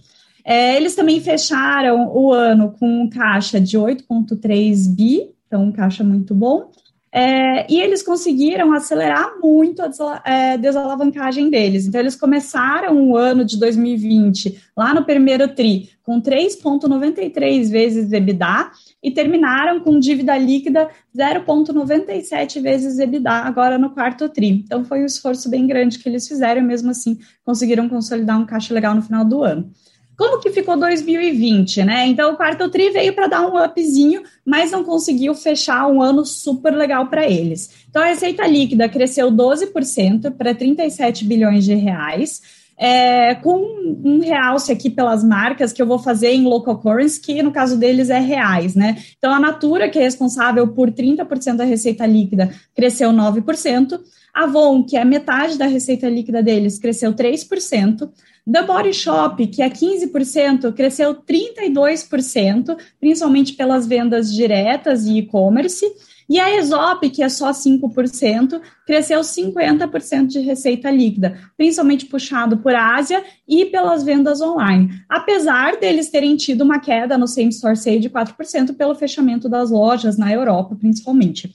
É, eles também fecharam o ano com um caixa de 8,3 bi, então um caixa muito bom. É, e eles conseguiram acelerar muito a é, desalavancagem deles. Então, eles começaram o ano de 2020, lá no primeiro TRI, com 3,93 vezes EBITDA e terminaram com dívida líquida 0,97 vezes EBITDA agora no quarto TRI. Então, foi um esforço bem grande que eles fizeram e, mesmo assim, conseguiram consolidar um caixa legal no final do ano. Como que ficou 2020, né? Então, o quarto tri veio para dar um upzinho, mas não conseguiu fechar um ano super legal para eles. Então, a receita líquida cresceu 12% para 37 bilhões de reais. É, com um realce aqui pelas marcas que eu vou fazer em local currency, que no caso deles é reais, né? Então, a Natura, que é responsável por 30% da receita líquida, cresceu 9%. A Avon, que é metade da receita líquida deles, cresceu 3%. The Body Shop, que é 15%, cresceu 32%, principalmente pelas vendas diretas e e-commerce. E a ESOP, que é só 5%, cresceu 50% de receita líquida, principalmente puxado por Ásia e pelas vendas online. Apesar deles terem tido uma queda no same store sale de 4% pelo fechamento das lojas na Europa, principalmente.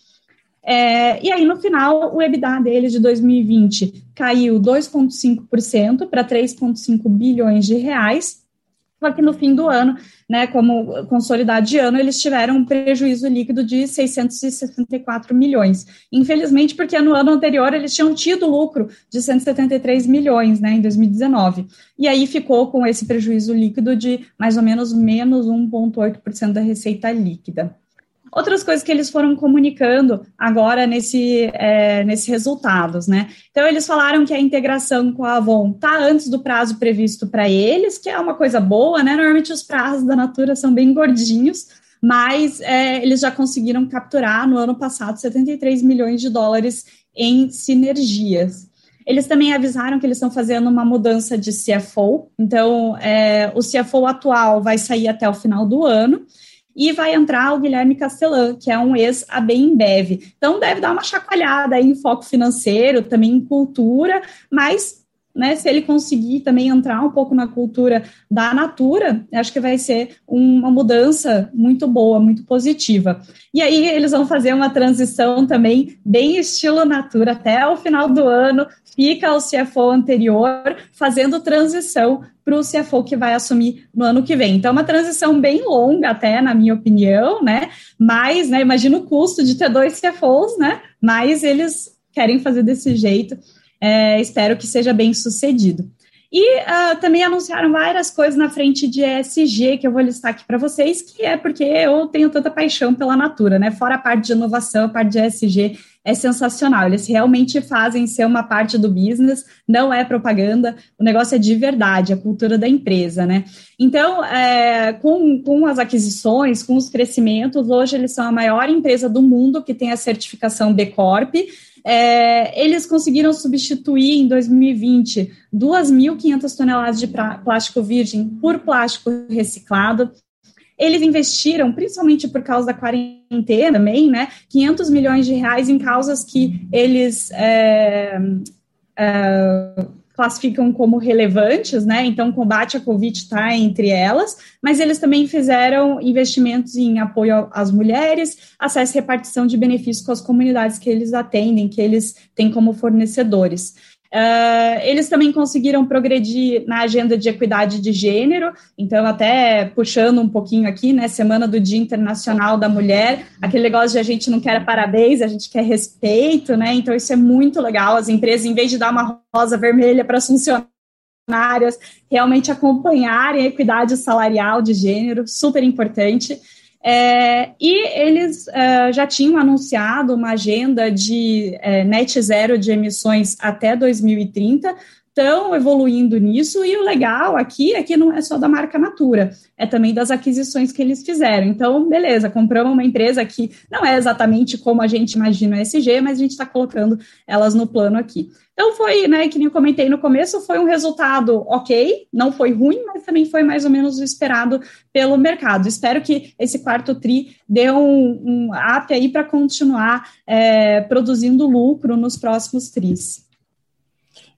É, e aí, no final, o EBITDA deles de 2020 caiu 2,5% para 3,5 bilhões de reais. Só que no fim do ano, né, como consolidado de ano, eles tiveram um prejuízo líquido de 664 milhões. Infelizmente, porque no ano anterior eles tinham tido lucro de 173 milhões, né, em 2019. E aí ficou com esse prejuízo líquido de mais ou menos menos 1,8% da receita líquida outras coisas que eles foram comunicando agora nesse, é, nesses resultados, né? Então, eles falaram que a integração com a Avon está antes do prazo previsto para eles, que é uma coisa boa, né? Normalmente os prazos da Natura são bem gordinhos, mas é, eles já conseguiram capturar no ano passado 73 milhões de dólares em sinergias. Eles também avisaram que eles estão fazendo uma mudança de CFO, então é, o CFO atual vai sair até o final do ano e vai entrar o Guilherme Castelã, que é um ex-ABEMBEV. Então, deve dar uma chacoalhada em foco financeiro, também em cultura, mas né, se ele conseguir também entrar um pouco na cultura da Natura, acho que vai ser uma mudança muito boa, muito positiva. E aí eles vão fazer uma transição também bem estilo Natura até o final do ano, fica o CFO anterior fazendo transição para o CFO que vai assumir no ano que vem. Então, é uma transição bem longa, até, na minha opinião, né? Mas, né, imagina o custo de ter dois CFOs, né? Mas eles querem fazer desse jeito. É, espero que seja bem sucedido. E uh, também anunciaram várias coisas na frente de ESG, que eu vou listar aqui para vocês, que é porque eu tenho tanta paixão pela Natura, né? Fora a parte de inovação, a parte de ESG é sensacional. Eles realmente fazem ser uma parte do business, não é propaganda, o negócio é de verdade, a cultura da empresa, né? Então, é, com, com as aquisições, com os crescimentos, hoje eles são a maior empresa do mundo que tem a certificação B Corp é, eles conseguiram substituir em 2020 2.500 toneladas de plástico virgem por plástico reciclado. Eles investiram, principalmente por causa da quarentena também, né, 500 milhões de reais em causas que eles é, é, classificam como relevantes, né? Então, combate à Covid está entre elas, mas eles também fizeram investimentos em apoio às mulheres, acesso e repartição de benefícios com as comunidades que eles atendem, que eles têm como fornecedores. Uh, eles também conseguiram progredir na agenda de equidade de gênero, então, até puxando um pouquinho aqui, né? Semana do Dia Internacional da Mulher, aquele negócio de a gente não quer parabéns, a gente quer respeito, né? Então, isso é muito legal. As empresas, em vez de dar uma rosa vermelha para as funcionárias, realmente acompanharem a equidade salarial de gênero, super importante. É, e eles é, já tinham anunciado uma agenda de é, net zero de emissões até 2030, estão evoluindo nisso, e o legal aqui é que não é só da marca Natura, é também das aquisições que eles fizeram. Então, beleza, compramos uma empresa que não é exatamente como a gente imagina o SG, mas a gente está colocando elas no plano aqui. Então foi, né, que nem eu comentei no começo, foi um resultado ok, não foi ruim, mas também foi mais ou menos o esperado pelo mercado. Espero que esse quarto TRI dê um, um up aí para continuar é, produzindo lucro nos próximos TRIs.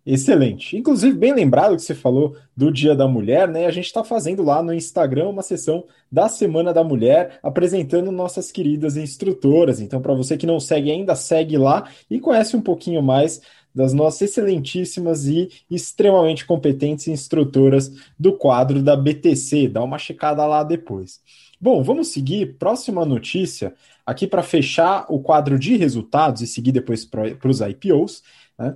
Excelente. Inclusive, bem lembrado que você falou do Dia da Mulher, né? A gente está fazendo lá no Instagram uma sessão da Semana da Mulher, apresentando nossas queridas instrutoras. Então, para você que não segue ainda, segue lá e conhece um pouquinho mais das nossas excelentíssimas e extremamente competentes instrutoras do quadro da BTC. Dá uma checada lá depois. Bom, vamos seguir. Próxima notícia, aqui para fechar o quadro de resultados e seguir depois para os IPOs. Né?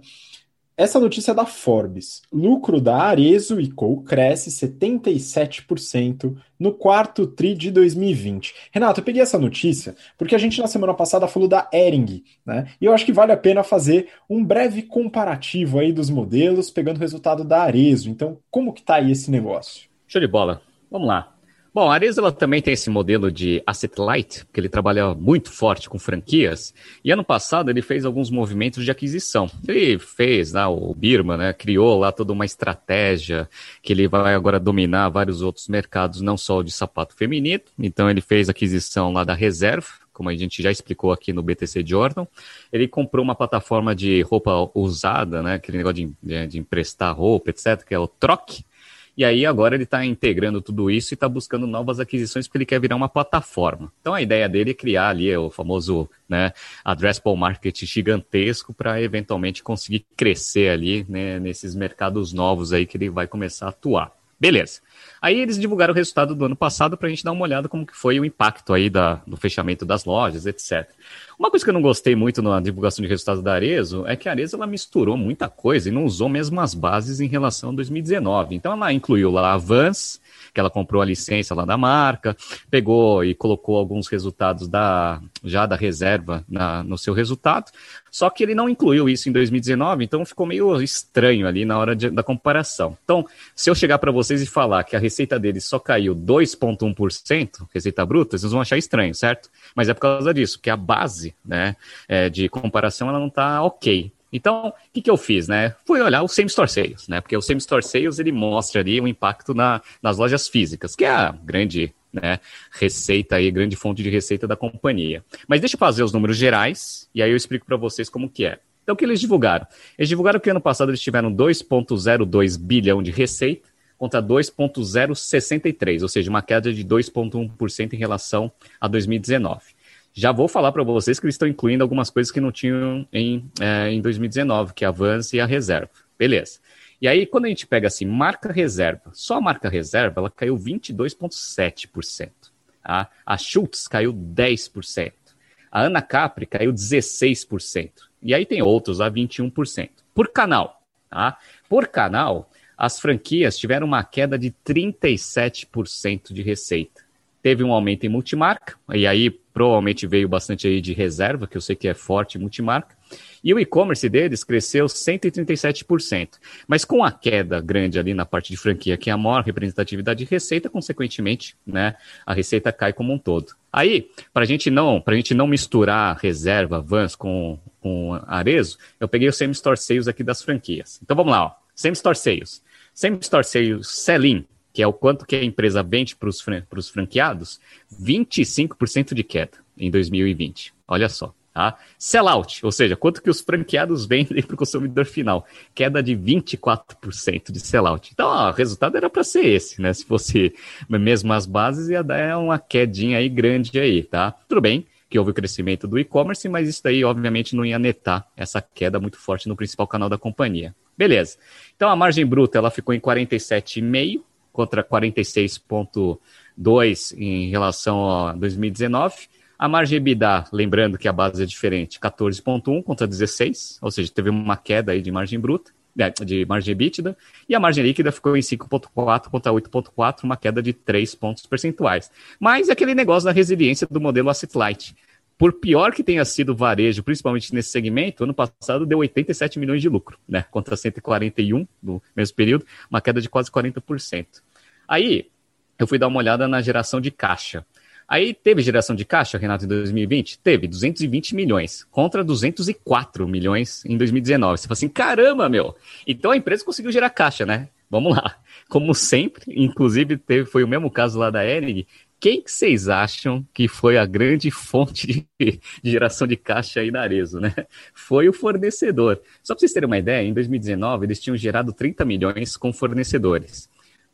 Essa notícia é da Forbes. Lucro da Arezo e Co cresce 77% no quarto TRI de 2020. Renato, eu peguei essa notícia porque a gente na semana passada falou da Ering, né? E eu acho que vale a pena fazer um breve comparativo aí dos modelos, pegando o resultado da Arezo. Então, como que tá aí esse negócio? Show de bola. Vamos lá. Bom, a ela também tem esse modelo de asset light, porque ele trabalha muito forte com franquias. E ano passado ele fez alguns movimentos de aquisição. Ele fez lá o Birma, né? Criou lá toda uma estratégia que ele vai agora dominar vários outros mercados, não só o de sapato feminino. Então ele fez aquisição lá da Reserva, como a gente já explicou aqui no BTC Jordan. Ele comprou uma plataforma de roupa usada, né? Aquele negócio de, de emprestar roupa, etc., que é o Troc. E aí agora ele está integrando tudo isso e está buscando novas aquisições porque ele quer virar uma plataforma. Então a ideia dele é criar ali o famoso né, addressable market gigantesco para eventualmente conseguir crescer ali né, nesses mercados novos aí que ele vai começar a atuar. Beleza. Aí eles divulgaram o resultado do ano passado para a gente dar uma olhada como que foi o impacto aí da, do fechamento das lojas, etc. Uma coisa que eu não gostei muito na divulgação de resultados da Arezo é que a Arezo ela misturou muita coisa e não usou mesmo as bases em relação a 2019. Então ela incluiu lá a Vans, que ela comprou a licença lá da marca, pegou e colocou alguns resultados da já da reserva na, no seu resultado. Só que ele não incluiu isso em 2019, então ficou meio estranho ali na hora de, da comparação. Então, se eu chegar para vocês e falar que a receita dele só caiu 2,1%, receita bruta, vocês vão achar estranho, certo? Mas é por causa disso, que a base né, é, de comparação ela não está ok. Então, o que, que eu fiz, né? Fui olhar o Same Store Sales, né? Porque o Same Store Sales, ele mostra ali o impacto na, nas lojas físicas, que é a grande né, receita aí, grande fonte de receita da companhia. Mas deixa eu fazer os números gerais, e aí eu explico para vocês como que é. Então, o que eles divulgaram? Eles divulgaram que ano passado eles tiveram 2,02 bilhão de receita, contra 2,063, ou seja, uma queda de 2,1% em relação a 2019. Já vou falar para vocês que eles estão incluindo algumas coisas que não tinham em, é, em 2019, que é a Vans e a reserva. Beleza. E aí, quando a gente pega assim, marca reserva, só a marca reserva, ela caiu 22,7%. Tá? A Schultz caiu 10%. A Ana Capri caiu 16%. E aí tem outros a 21%. Por canal, tá? Por canal, as franquias tiveram uma queda de 37% de receita. Teve um aumento em multimarca, e aí provavelmente veio bastante aí de reserva, que eu sei que é forte multimarca. E o e-commerce deles cresceu 137%. Mas com a queda grande ali na parte de franquia, que é a maior representatividade de receita, consequentemente, né, a receita cai como um todo. Aí, para a gente não, a gente não misturar reserva, Vans com, com Arezo, eu peguei o same store sales aqui das franquias. Então vamos lá, ó. Same store sales. Same store sales sell-in, que é o quanto que a empresa vende para os fran franqueados, 25% de queda em 2020. Olha só. Tá? Sellout, ou seja, quanto que os franqueados vendem para o consumidor final. Queda de 24% de sellout. Então, ó, o resultado era para ser esse, né? Se fosse mesmo as bases, ia dar uma quedinha aí grande aí, tá? Tudo bem que houve o crescimento do e-commerce, mas isso daí, obviamente, não ia netar essa queda muito forte no principal canal da companhia. Beleza. Então a margem bruta ela ficou em 47,5 contra 46,2 em relação a 2019. A margem EBITDA, lembrando que a base é diferente, 14,1 contra 16, ou seja, teve uma queda aí de margem bruta, né, de margem EBITDA, e a margem líquida ficou em 5,4 contra 8,4, uma queda de 3 pontos percentuais. Mas é aquele negócio da resiliência do modelo asset light por pior que tenha sido o varejo, principalmente nesse segmento, ano passado deu 87 milhões de lucro, né? Contra 141 no mesmo período, uma queda de quase 40%. Aí, eu fui dar uma olhada na geração de caixa. Aí teve geração de caixa, Renato, em 2020? Teve, 220 milhões, contra 204 milhões em 2019. Você fala assim, caramba, meu! Então a empresa conseguiu gerar caixa, né? Vamos lá. Como sempre, inclusive teve, foi o mesmo caso lá da Enig, quem que vocês acham que foi a grande fonte de, de geração de caixa aí na Arezo, né? Foi o fornecedor. Só para vocês terem uma ideia, em 2019 eles tinham gerado 30 milhões com fornecedores.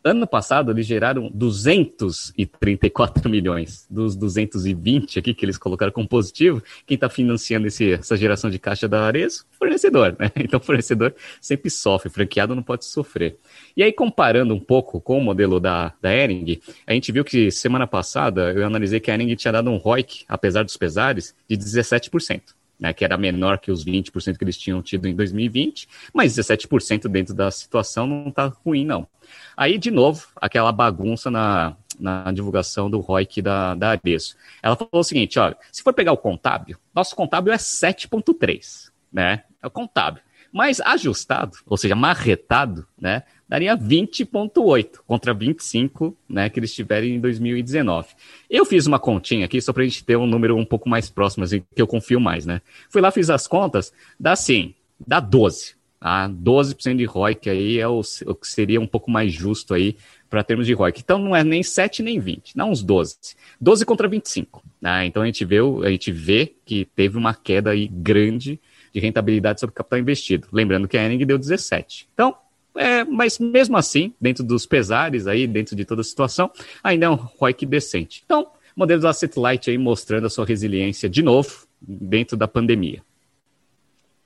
Ano passado, eles geraram 234 milhões dos 220 aqui que eles colocaram como positivo. Quem está financiando esse, essa geração de caixa da Ares? Fornecedor, né? Então, fornecedor sempre sofre, franqueado não pode sofrer. E aí, comparando um pouco com o modelo da, da Ering, a gente viu que semana passada eu analisei que a Ering tinha dado um ROIC, apesar dos pesares, de 17% né, que era menor que os 20% que eles tinham tido em 2020, mas 17% dentro da situação não está ruim, não. Aí, de novo, aquela bagunça na, na divulgação do ROIC da, da Arezo. Ela falou o seguinte, olha, se for pegar o contábil, nosso contábil é 7.3, né? É o contábil. Mas ajustado, ou seja, marretado, né, daria 20,8 contra 25 né, que eles tiverem em 2019. Eu fiz uma continha aqui só para a gente ter um número um pouco mais próximo, assim, que eu confio mais. Né? Fui lá, fiz as contas, dá assim, dá 12. A 12% de ROIC aí é o, o, que seria um pouco mais justo aí para termos de ROIC. Então não é nem 7 nem 20, não uns 12. 12 contra 25. Né? Então a gente, vê, a gente vê que teve uma queda aí grande de rentabilidade sobre capital investido. Lembrando que a Ening deu 17. Então, é, mas mesmo assim, dentro dos pesares aí, dentro de toda a situação, ainda é um ROIC decente. Então, modelos asset light aí mostrando a sua resiliência de novo dentro da pandemia.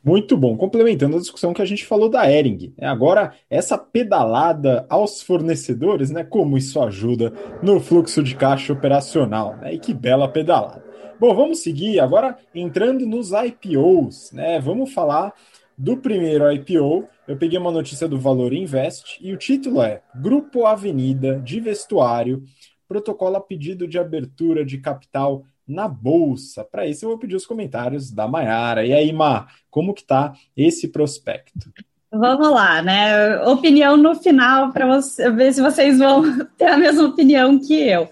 Muito bom. Complementando a discussão que a gente falou da Ering. Né? Agora, essa pedalada aos fornecedores, né? Como isso ajuda no fluxo de caixa operacional. Né? E que bela pedalada. Bom, vamos seguir agora entrando nos IPOs, né? Vamos falar do primeiro IPO. Eu peguei uma notícia do Valor Invest e o título é Grupo Avenida de Vestuário protocola pedido de abertura de capital na bolsa. Para isso, eu vou pedir os comentários da Mayara. E aí, Ma, como que tá esse prospecto? Vamos lá, né? Opinião no final para ver se vocês vão ter a mesma opinião que eu.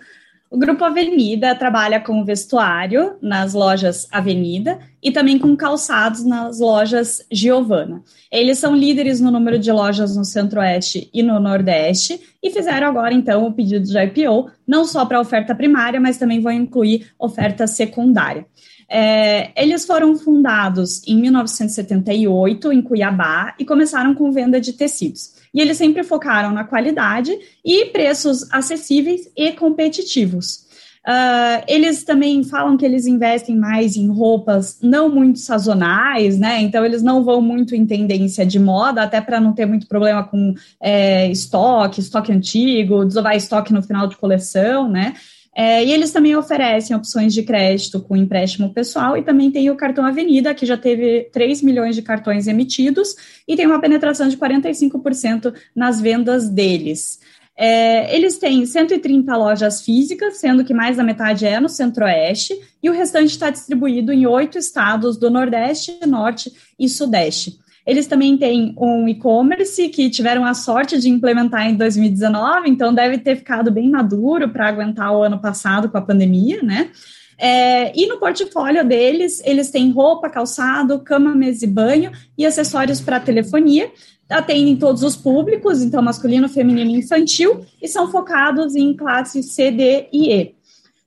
O Grupo Avenida trabalha com vestuário nas lojas Avenida e também com calçados nas lojas Giovana. Eles são líderes no número de lojas no Centro-Oeste e no Nordeste e fizeram agora, então, o pedido de IPO, não só para oferta primária, mas também vão incluir oferta secundária. É, eles foram fundados em 1978 em Cuiabá e começaram com venda de tecidos. E eles sempre focaram na qualidade e preços acessíveis e competitivos. Uh, eles também falam que eles investem mais em roupas não muito sazonais, né? Então eles não vão muito em tendência de moda, até para não ter muito problema com é, estoque, estoque antigo, desovar estoque no final de coleção, né? É, e eles também oferecem opções de crédito com empréstimo pessoal e também tem o cartão Avenida, que já teve 3 milhões de cartões emitidos e tem uma penetração de 45% nas vendas deles. É, eles têm 130 lojas físicas, sendo que mais da metade é no Centro-Oeste, e o restante está distribuído em oito estados do Nordeste, Norte e Sudeste. Eles também têm um e-commerce que tiveram a sorte de implementar em 2019, então deve ter ficado bem maduro para aguentar o ano passado com a pandemia, né? É, e no portfólio deles, eles têm roupa, calçado, cama, mesa e banho e acessórios para telefonia. Atendem todos os públicos, então masculino, feminino e infantil, e são focados em classes C, D e E.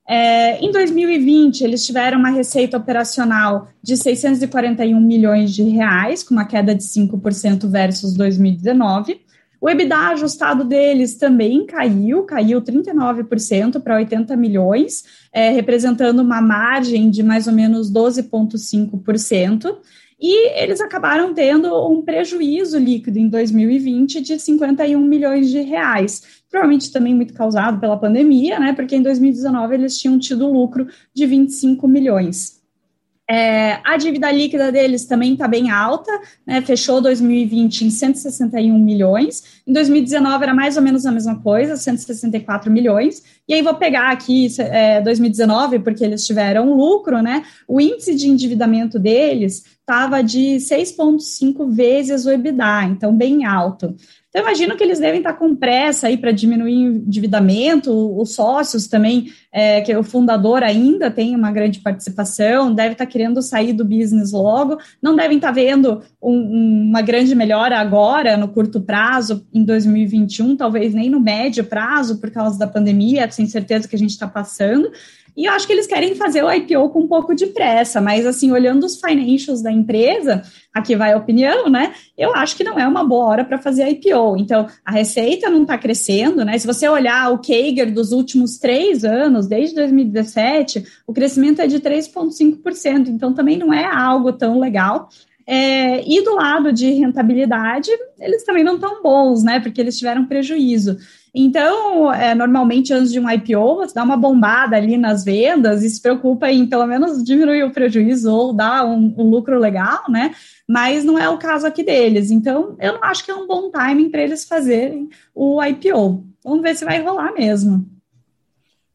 É, em 2020, eles tiveram uma receita operacional de 641 milhões de reais, com uma queda de 5% versus 2019. O EBITDA ajustado deles também caiu, caiu 39% para 80 milhões, é, representando uma margem de mais ou menos 12,5%. E eles acabaram tendo um prejuízo líquido em 2020 de 51 milhões de reais provavelmente também muito causado pela pandemia, né? Porque em 2019 eles tinham tido lucro de 25 milhões. É, a dívida líquida deles também está bem alta, né, fechou 2020 em 161 milhões, em 2019 era mais ou menos a mesma coisa, 164 milhões, e aí vou pegar aqui é, 2019, porque eles tiveram lucro, né, o índice de endividamento deles estava de 6,5 vezes o EBITDA, então bem alto. Então, imagino que eles devem estar com pressa aí para diminuir o endividamento, os sócios também, é, que o fundador ainda tem uma grande participação, deve estar querendo sair do business logo, não devem estar vendo um, uma grande melhora agora, no curto prazo, em 2021, talvez nem no médio prazo, por causa da pandemia, sem certeza que a gente está passando. E eu acho que eles querem fazer o IPO com um pouco de pressa, mas assim, olhando os financials da empresa, aqui vai a opinião, né? Eu acho que não é uma boa hora para fazer IPO. Então, a receita não está crescendo, né? Se você olhar o Kager dos últimos três anos, desde 2017, o crescimento é de 3,5%, então também não é algo tão legal. É, e do lado de rentabilidade, eles também não estão bons, né? Porque eles tiveram prejuízo. Então, é, normalmente, antes de um IPO, você dá uma bombada ali nas vendas e se preocupa em pelo menos diminuir o prejuízo ou dar um, um lucro legal, né? Mas não é o caso aqui deles. Então, eu não acho que é um bom timing para eles fazerem o IPO. Vamos ver se vai rolar mesmo.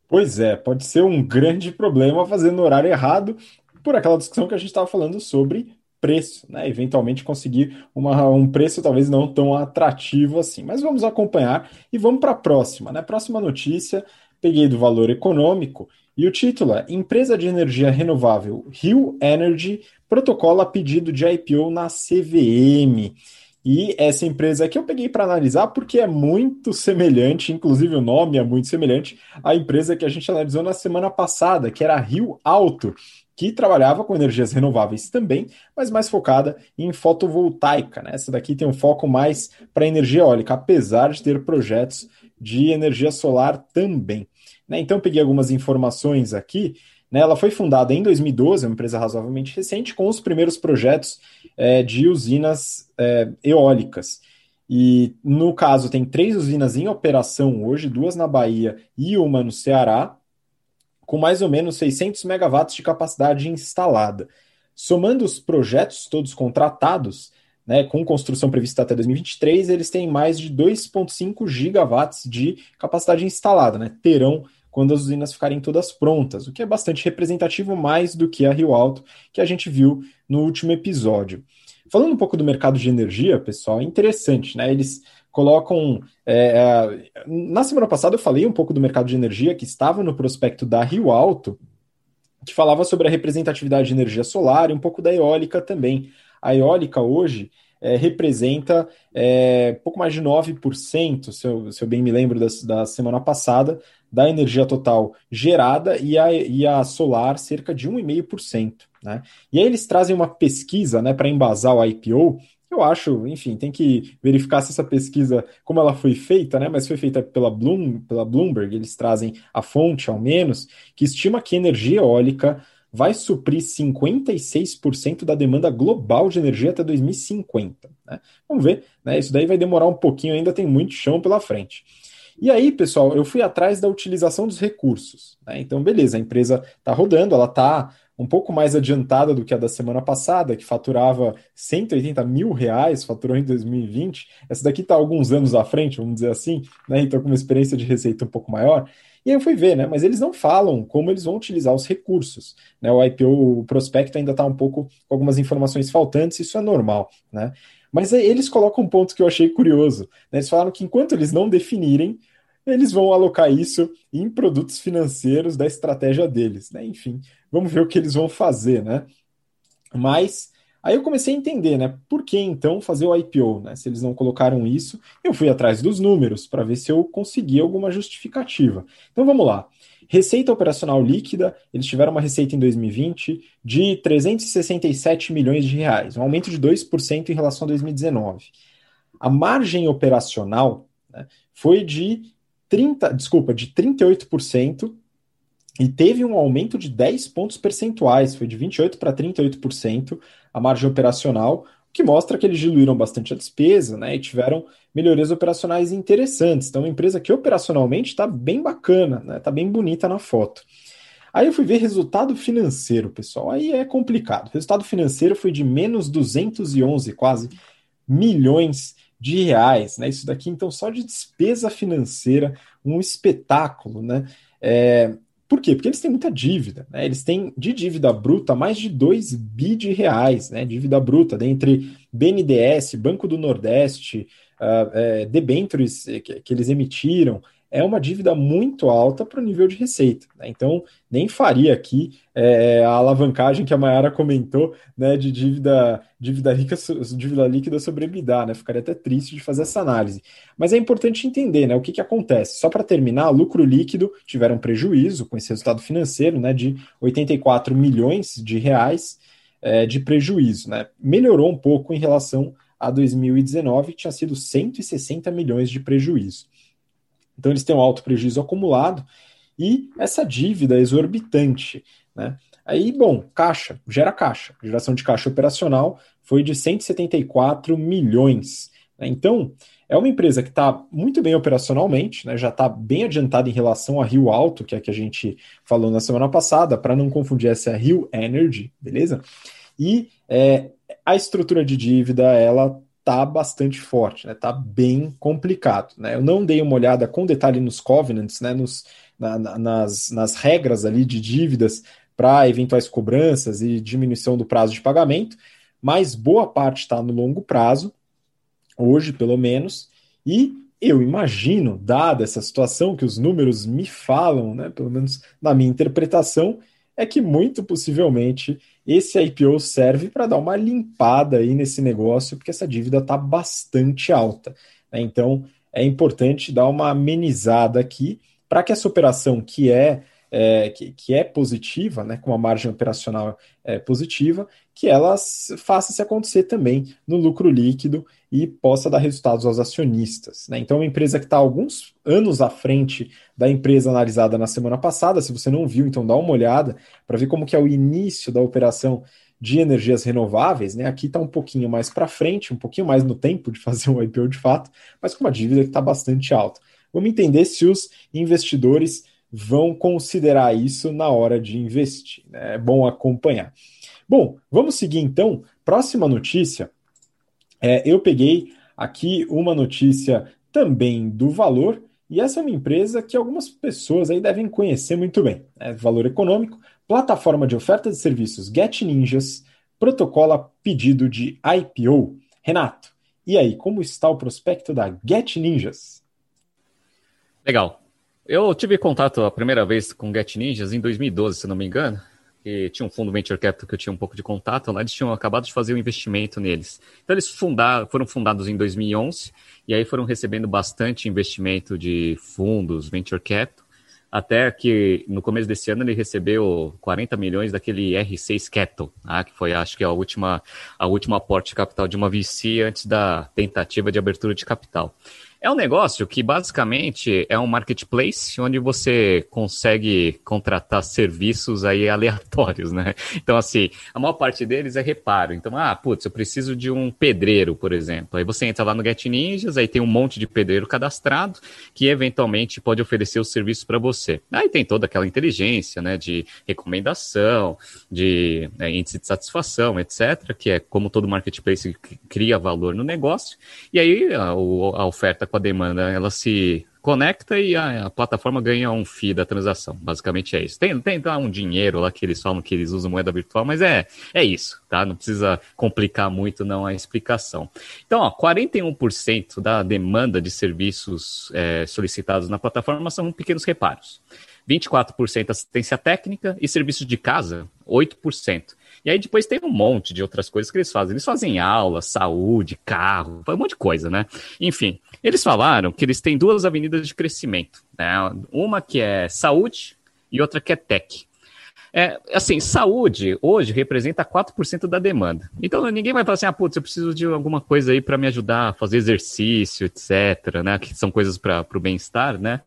Pois é, pode ser um grande problema fazer no horário errado, por aquela discussão que a gente estava falando sobre preço, né? Eventualmente conseguir uma, um preço talvez não tão atrativo assim. Mas vamos acompanhar e vamos para a próxima, né? Próxima notícia, peguei do valor econômico e o título é Empresa de Energia Renovável Rio Energy protocola pedido de IPO na CVM. E essa empresa aqui eu peguei para analisar porque é muito semelhante, inclusive o nome é muito semelhante à empresa que a gente analisou na semana passada, que era Rio Alto, que trabalhava com energias renováveis também, mas mais focada em fotovoltaica. Né? Essa daqui tem um foco mais para energia eólica, apesar de ter projetos de energia solar também. Né? Então, peguei algumas informações aqui. Né? Ela foi fundada em 2012, é uma empresa razoavelmente recente, com os primeiros projetos é, de usinas é, eólicas. E no caso, tem três usinas em operação hoje, duas na Bahia e uma no Ceará, com mais ou menos 600 megawatts de capacidade instalada. Somando os projetos todos contratados, né, com construção prevista até 2023, eles têm mais de 2,5 gigawatts de capacidade instalada, né? Terão quando as usinas ficarem todas prontas, o que é bastante representativo mais do que a Rio Alto que a gente viu no último episódio. Falando um pouco do mercado de energia, pessoal, é interessante, né? Eles colocam. É, é, na semana passada eu falei um pouco do mercado de energia que estava no prospecto da Rio Alto, que falava sobre a representatividade de energia solar e um pouco da eólica também. A eólica hoje é, representa é, pouco mais de 9%, se eu, se eu bem me lembro da, da semana passada, da energia total gerada e a, e a solar cerca de 1,5%. Né? E aí eles trazem uma pesquisa né, para embasar o IPO. Eu acho, enfim, tem que verificar se essa pesquisa, como ela foi feita, né? Mas foi feita pela, Bloom, pela Bloomberg, eles trazem a fonte, ao menos, que estima que energia eólica vai suprir 56% da demanda global de energia até 2050. Né? Vamos ver, né? Isso daí vai demorar um pouquinho, ainda tem muito chão pela frente. E aí, pessoal, eu fui atrás da utilização dos recursos. Né? Então, beleza, a empresa está rodando, ela está um pouco mais adiantada do que a da semana passada, que faturava 180 mil reais, faturou em 2020. Essa daqui está alguns anos à frente, vamos dizer assim, né? então com uma experiência de receita um pouco maior. E aí eu fui ver, né? Mas eles não falam como eles vão utilizar os recursos. Né? O IPO, o prospecto ainda está um pouco com algumas informações faltantes, isso é normal, né? Mas eles colocam um ponto que eu achei curioso. Né? Eles falaram que enquanto eles não definirem, eles vão alocar isso em produtos financeiros da estratégia deles. Né? Enfim, vamos ver o que eles vão fazer, né? Mas Aí eu comecei a entender, né? Por que então fazer o IPO, né? Se eles não colocaram isso, eu fui atrás dos números para ver se eu conseguia alguma justificativa. Então vamos lá. Receita operacional líquida, eles tiveram uma receita em 2020 de 367 milhões de reais, um aumento de 2% em relação a 2019. A margem operacional né, foi de 30, desculpa, de 38% e teve um aumento de 10 pontos percentuais, foi de 28% para 38% a margem operacional, o que mostra que eles diluíram bastante a despesa né, e tiveram melhorias operacionais interessantes. Então, uma empresa que operacionalmente está bem bacana, está né, tá bem bonita na foto. Aí eu fui ver resultado financeiro, pessoal. Aí é complicado. O resultado financeiro foi de menos 211, quase, milhões de reais. Né? Isso daqui, então, só de despesa financeira, um espetáculo. Né? É, por quê? Porque eles têm muita dívida. Né? Eles têm de dívida bruta mais de 2 bi de reais, né? Dívida bruta, dentre BNDES, Banco do Nordeste, uh, é, debentures que, que eles emitiram, é uma dívida muito alta para o nível de receita. Né? Então, nem faria aqui é, a alavancagem que a Mayara comentou né, de dívida, dívida, rica, dívida líquida sobre EBITDA. Né? Ficaria até triste de fazer essa análise. Mas é importante entender né, o que, que acontece. Só para terminar, lucro líquido tiveram prejuízo com esse resultado financeiro né, de 84 milhões de reais é, de prejuízo. Né? Melhorou um pouco em relação a 2019, que tinha sido 160 milhões de prejuízo. Então eles têm um alto prejuízo acumulado e essa dívida exorbitante. Né? Aí, bom, caixa, gera caixa. A geração de caixa operacional foi de 174 milhões. Né? Então, é uma empresa que está muito bem operacionalmente, né? já está bem adiantada em relação a Rio Alto, que é a que a gente falou na semana passada, para não confundir essa é Rio Energy, beleza? E é, a estrutura de dívida, ela tá bastante forte, né? Tá bem complicado, né? Eu não dei uma olhada com detalhe nos covenants, né? Nos, na, na, nas, nas regras ali de dívidas para eventuais cobranças e diminuição do prazo de pagamento, mas boa parte está no longo prazo, hoje pelo menos, e eu imagino, dada essa situação que os números me falam, né, pelo menos na minha interpretação, é que muito possivelmente esse IPO serve para dar uma limpada aí nesse negócio, porque essa dívida está bastante alta. Né? Então é importante dar uma amenizada aqui para que essa operação que é é, que, que, é positiva, né, com uma margem operacional é, positiva, que ela faça se acontecer também no lucro líquido e possa dar resultados aos acionistas. Né? Então, é uma empresa que está alguns anos à frente da empresa analisada na semana passada. Se você não viu, então dá uma olhada para ver como que é o início da operação de energias renováveis, né? Aqui está um pouquinho mais para frente, um pouquinho mais no tempo de fazer um IPO de fato, mas com uma dívida que está bastante alta. Vamos entender se os investidores vão considerar isso na hora de investir. Né? É bom acompanhar. Bom, vamos seguir então. Próxima notícia. É, eu peguei aqui uma notícia também do valor, e essa é uma empresa que algumas pessoas aí devem conhecer muito bem. É valor econômico, plataforma de oferta de serviços Get Ninjas, protocola pedido de IPO. Renato, e aí, como está o prospecto da Get Ninjas? Legal. Eu tive contato a primeira vez com Get Ninjas em 2012, se não me engano. E tinha um fundo Venture Capital que eu tinha um pouco de contato lá, eles tinham acabado de fazer um investimento neles. Então eles fundaram, foram fundados em 2011 e aí foram recebendo bastante investimento de fundos Venture Capital, até que no começo desse ano ele recebeu 40 milhões daquele R6 Capital, ah, que foi acho que a última a última aporte de capital de uma VC antes da tentativa de abertura de capital. É um negócio que basicamente é um marketplace onde você consegue contratar serviços aí aleatórios, né? Então, assim, a maior parte deles é reparo. Então, ah, putz, eu preciso de um pedreiro, por exemplo. Aí você entra lá no Get Ninjas, aí tem um monte de pedreiro cadastrado que eventualmente pode oferecer os serviços para você. Aí tem toda aquela inteligência, né, de recomendação, de né, índice de satisfação, etc., que é como todo marketplace cria valor no negócio. E aí a, a oferta com a demanda, ela se conecta e a, a, plataforma ganha um FII da transação. Basicamente é isso. Tem, tem um dinheiro lá que eles falam que eles usam moeda virtual, mas é, é isso, tá? Não precisa complicar muito não a explicação. Então, ó, 41% da demanda de serviços é, solicitados na plataforma são pequenos reparos. 24% assistência técnica e serviços de casa, 8%. E aí depois tem um monte de outras coisas que eles fazem. Eles fazem aula, saúde, carro, um monte de coisa, né? Enfim, eles falaram que eles têm duas avenidas de crescimento. Né? Uma que é saúde e outra que é tech. É, assim, saúde hoje representa 4% da demanda. Então ninguém vai falar assim, ah, putz, eu preciso de alguma coisa aí para me ajudar a fazer exercício, etc., né? Que são coisas para o bem-estar, né?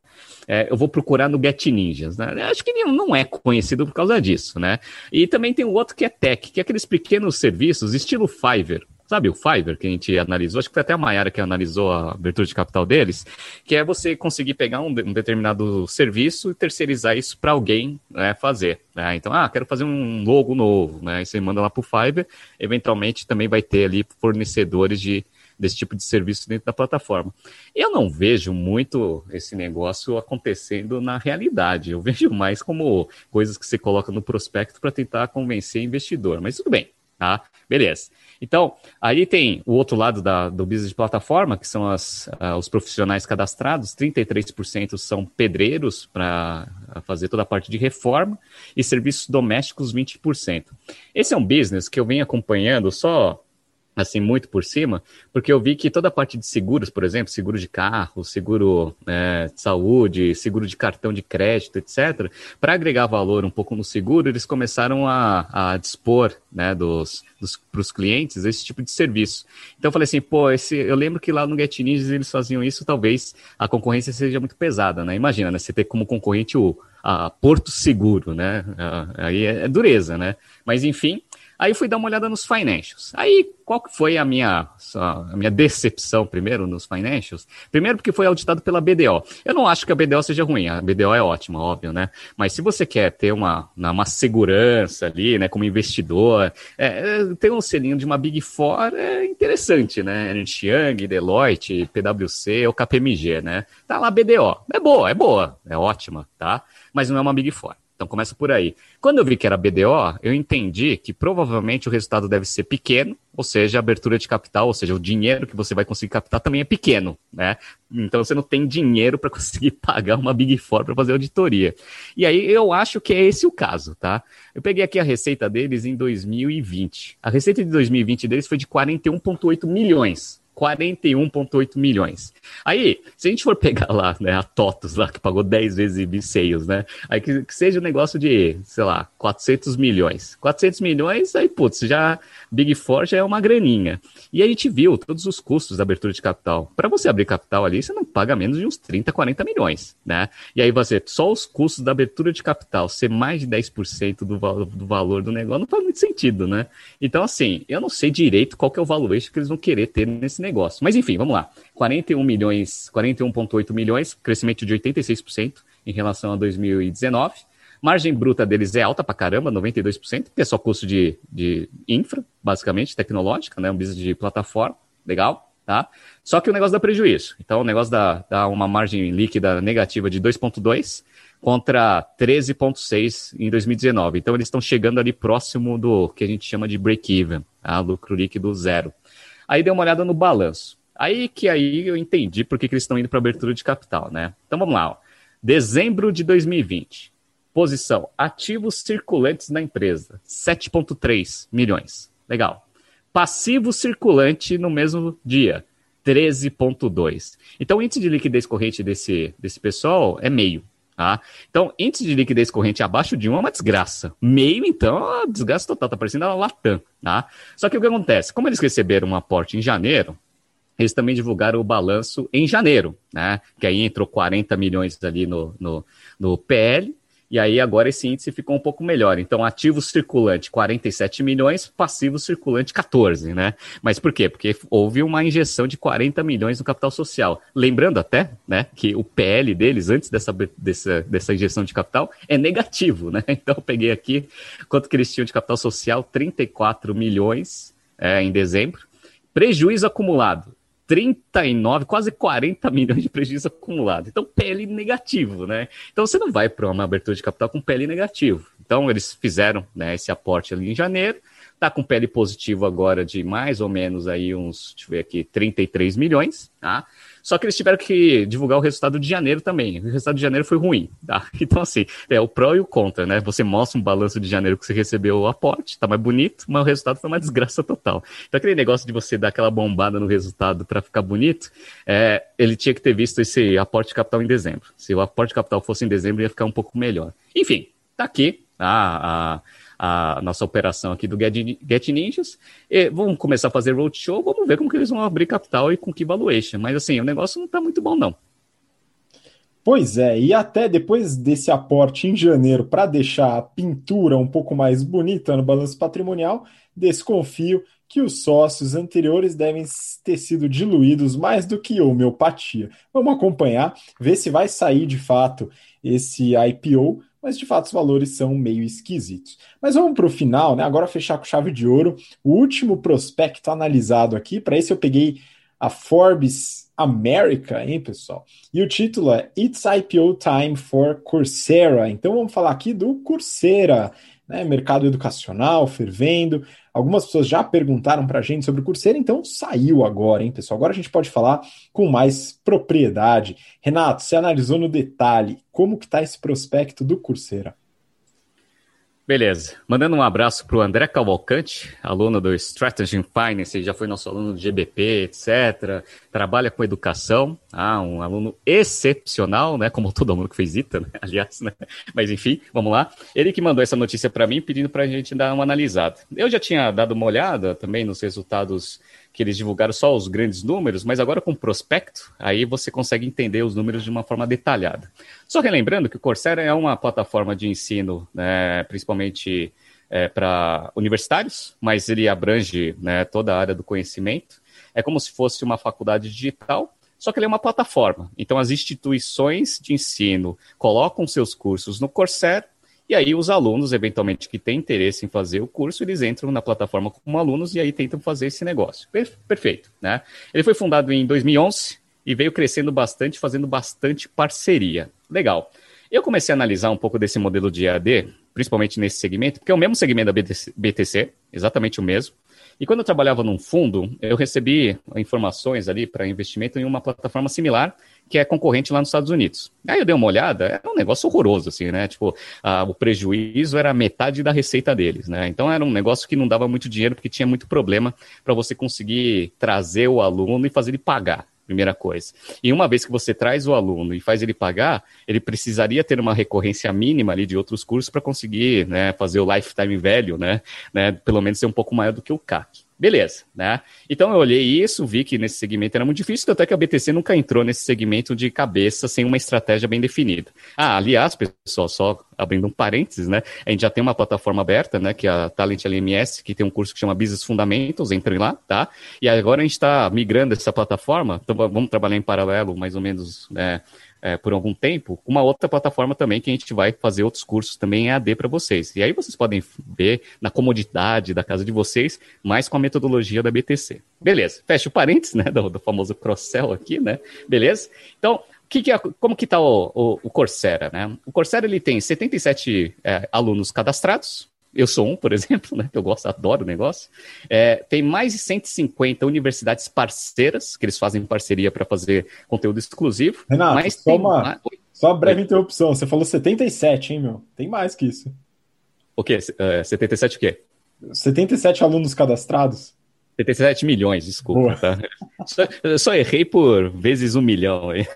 É, eu vou procurar no Get Ninjas, né? Acho que não é conhecido por causa disso, né? E também tem o outro que é tech, que é aqueles pequenos serviços, estilo Fiverr. Sabe o Fiverr que a gente analisou? Acho que foi até a Mayara que analisou a abertura de capital deles, que é você conseguir pegar um, um determinado serviço e terceirizar isso para alguém né, fazer. Né? Então, ah, quero fazer um logo novo, né? Aí você manda lá para o Fiverr, eventualmente também vai ter ali fornecedores de, desse tipo de serviço dentro da plataforma. Eu não vejo muito esse negócio acontecendo na realidade. Eu vejo mais como coisas que você coloca no prospecto para tentar convencer investidor. Mas tudo bem, tá? Beleza. Então, aí tem o outro lado da, do business de plataforma, que são as, uh, os profissionais cadastrados, 33% são pedreiros para fazer toda a parte de reforma, e serviços domésticos, 20%. Esse é um business que eu venho acompanhando só assim, muito por cima, porque eu vi que toda a parte de seguros, por exemplo, seguro de carro, seguro é, de saúde, seguro de cartão de crédito, etc., para agregar valor um pouco no seguro, eles começaram a, a dispor né, dos, dos, para os clientes esse tipo de serviço. Então eu falei assim, pô, esse, eu lembro que lá no Get Ninjas eles faziam isso, talvez a concorrência seja muito pesada, né? Imagina, né, você ter como concorrente o a Porto Seguro, né? Aí é, é dureza, né? Mas enfim, Aí fui dar uma olhada nos financials. Aí, qual que foi a minha, a minha decepção primeiro nos financials? Primeiro porque foi auditado pela BDO. Eu não acho que a BDO seja ruim, a BDO é ótima, óbvio, né? Mas se você quer ter uma, uma segurança ali, né, como investidor, é, é ter um selinho de uma Big Four é interessante, né? Ernst Young, Deloitte, PwC ou KPMG, né? Tá lá a BDO. É boa, é boa, é ótima, tá? Mas não é uma Big Four. Então começa por aí. Quando eu vi que era BDO, eu entendi que provavelmente o resultado deve ser pequeno, ou seja, a abertura de capital, ou seja, o dinheiro que você vai conseguir captar também é pequeno, né? Então você não tem dinheiro para conseguir pagar uma Big Four para fazer auditoria. E aí eu acho que é esse o caso, tá? Eu peguei aqui a receita deles em 2020. A receita de 2020 deles foi de 41,8 milhões. 41,8 milhões. Aí, se a gente for pegar lá, né, a TOTUS lá, que pagou 10 vezes Ibiceios, né, aí que, que, seja um negócio de, sei lá, 400 milhões. 400 milhões, aí, putz, já, Big Four já é uma graninha. E a gente viu todos os custos da abertura de capital. Para você abrir capital ali, você não paga menos de uns 30, 40 milhões, né? E aí você, só os custos da abertura de capital ser mais de 10% do, do valor do negócio não faz muito sentido, né? Então, assim, eu não sei direito qual que é o valuation que eles vão querer ter nesse negócio negócio. Mas enfim, vamos lá. 41 milhões, 41,8 milhões, crescimento de 86% em relação a 2019. Margem bruta deles é alta pra caramba, 92%, porque é só custo de, de infra, basicamente, tecnológica, né? Um business de plataforma, legal, tá? Só que o negócio dá prejuízo. Então, o negócio dá, dá uma margem líquida negativa de 2,2 contra 13,6 em 2019. Então, eles estão chegando ali próximo do que a gente chama de break-even, tá? lucro líquido zero. Aí dei uma olhada no balanço. Aí que aí eu entendi por que, que eles estão indo para abertura de capital, né? Então vamos lá. Ó. Dezembro de 2020. Posição: ativos circulantes na empresa, 7,3 milhões. Legal. Passivo circulante no mesmo dia, 13,2. Então o índice de liquidez corrente desse, desse pessoal é meio. Tá? Então, índice de liquidez corrente abaixo de 1 é uma desgraça. Meio, então, é uma desgraça total, tá parecendo a Latam. Tá? Só que o que acontece? Como eles receberam um aporte em janeiro, eles também divulgaram o balanço em janeiro, né? Que aí entrou 40 milhões ali no, no, no PL e aí agora esse índice ficou um pouco melhor. Então, ativo circulante 47 milhões, passivo circulante 14, né? Mas por quê? Porque houve uma injeção de 40 milhões no capital social. Lembrando até, né, que o PL deles antes dessa, dessa, dessa injeção de capital é negativo, né? Então eu peguei aqui quanto que eles tinham de capital social, 34 milhões é, em dezembro. Prejuízo acumulado, 39, quase 40 milhões de prejuízo acumulado. Então, PL negativo, né? Então, você não vai para uma abertura de capital com PL negativo. Então, eles fizeram né, esse aporte ali em janeiro, está com PL positivo agora de mais ou menos aí uns, deixa eu ver aqui, 33 milhões, tá? Só que eles tiveram que divulgar o resultado de janeiro também. O resultado de janeiro foi ruim, tá? Então, assim, é o pró e o contra, né? Você mostra um balanço de janeiro que você recebeu o aporte, tá mais bonito, mas o resultado foi uma desgraça total. Então, aquele negócio de você dar aquela bombada no resultado para ficar bonito, é, ele tinha que ter visto esse aporte de capital em dezembro. Se o aporte de capital fosse em dezembro, ia ficar um pouco melhor. Enfim, tá aqui, tá? A, a nossa operação aqui do Get, Get Ninjas. E vamos começar a fazer roadshow, vamos ver como que eles vão abrir capital e com que valuation. Mas assim, o negócio não está muito bom, não. Pois é, e até depois desse aporte em janeiro para deixar a pintura um pouco mais bonita no balanço patrimonial, desconfio que os sócios anteriores devem ter sido diluídos mais do que homeopatia. Vamos acompanhar, ver se vai sair de fato esse IPO mas de fato os valores são meio esquisitos. Mas vamos para o final, né? Agora fechar com chave de ouro. O último prospecto analisado aqui, para esse eu peguei a Forbes America, hein, pessoal? E o título é It's IPO Time for Coursera. Então vamos falar aqui do Coursera, né? Mercado educacional fervendo. Algumas pessoas já perguntaram para a gente sobre o Coursera, então saiu agora, hein, pessoal? Agora a gente pode falar com mais propriedade. Renato, você analisou no detalhe como que está esse prospecto do Coursera? Beleza. Mandando um abraço para o André Cavalcante, aluno do Strategy in Finance, já foi nosso aluno do GBP, etc. Trabalha com educação, ah, um aluno excepcional, né? Como todo mundo que fez ITA, né? aliás, né? Mas enfim, vamos lá. Ele que mandou essa notícia para mim, pedindo para a gente dar uma analisada. Eu já tinha dado uma olhada também nos resultados que eles divulgaram só os grandes números, mas agora com prospecto, aí você consegue entender os números de uma forma detalhada. Só relembrando que o Coursera é uma plataforma de ensino, né, principalmente é, para universitários, mas ele abrange né, toda a área do conhecimento. É como se fosse uma faculdade digital, só que ele é uma plataforma. Então, as instituições de ensino colocam seus cursos no Coursera e aí os alunos, eventualmente, que têm interesse em fazer o curso, eles entram na plataforma como alunos e aí tentam fazer esse negócio. Perfeito, né? Ele foi fundado em 2011 e veio crescendo bastante, fazendo bastante parceria. Legal. Eu comecei a analisar um pouco desse modelo de EAD, principalmente nesse segmento, porque é o mesmo segmento da BTC, exatamente o mesmo. E quando eu trabalhava num fundo, eu recebi informações ali para investimento em uma plataforma similar, que é concorrente lá nos Estados Unidos. Aí eu dei uma olhada, era um negócio horroroso, assim, né? Tipo, a, o prejuízo era metade da receita deles, né? Então era um negócio que não dava muito dinheiro, porque tinha muito problema para você conseguir trazer o aluno e fazer ele pagar primeira coisa. E uma vez que você traz o aluno e faz ele pagar, ele precisaria ter uma recorrência mínima ali de outros cursos para conseguir né, fazer o lifetime value, né, né, pelo menos ser um pouco maior do que o CAC. Beleza, né? Então eu olhei isso, vi que nesse segmento era muito difícil, tanto é que a BTC nunca entrou nesse segmento de cabeça sem uma estratégia bem definida. Ah, aliás, pessoal, só abrindo um parênteses, né? A gente já tem uma plataforma aberta, né? Que é a Talent LMS, que tem um curso que chama Business Fundamentals, entrem lá, tá? E agora a gente está migrando essa plataforma, então vamos trabalhar em paralelo, mais ou menos, né? É, por algum tempo, uma outra plataforma também que a gente vai fazer outros cursos também em AD para vocês. E aí vocês podem ver na comodidade da casa de vocês, mas com a metodologia da BTC. Beleza, fecha o parênteses, né, do, do famoso cross-sell aqui, né, beleza? Então, que que é, como que está o, o, o, Coursera, né? O Coursera, ele tem 77 é, alunos cadastrados, eu sou um, por exemplo, né? Eu gosto, adoro o negócio. É, tem mais de 150 universidades parceiras, que eles fazem parceria para fazer conteúdo exclusivo. Renato, mas só, tem... uma, só uma breve Oi. interrupção. Você falou 77, hein, meu? Tem mais que isso. O quê? Uh, 77 o quê? 77 alunos cadastrados. 77 milhões, desculpa, tá? Só, só, errei por vezes um milhão aí.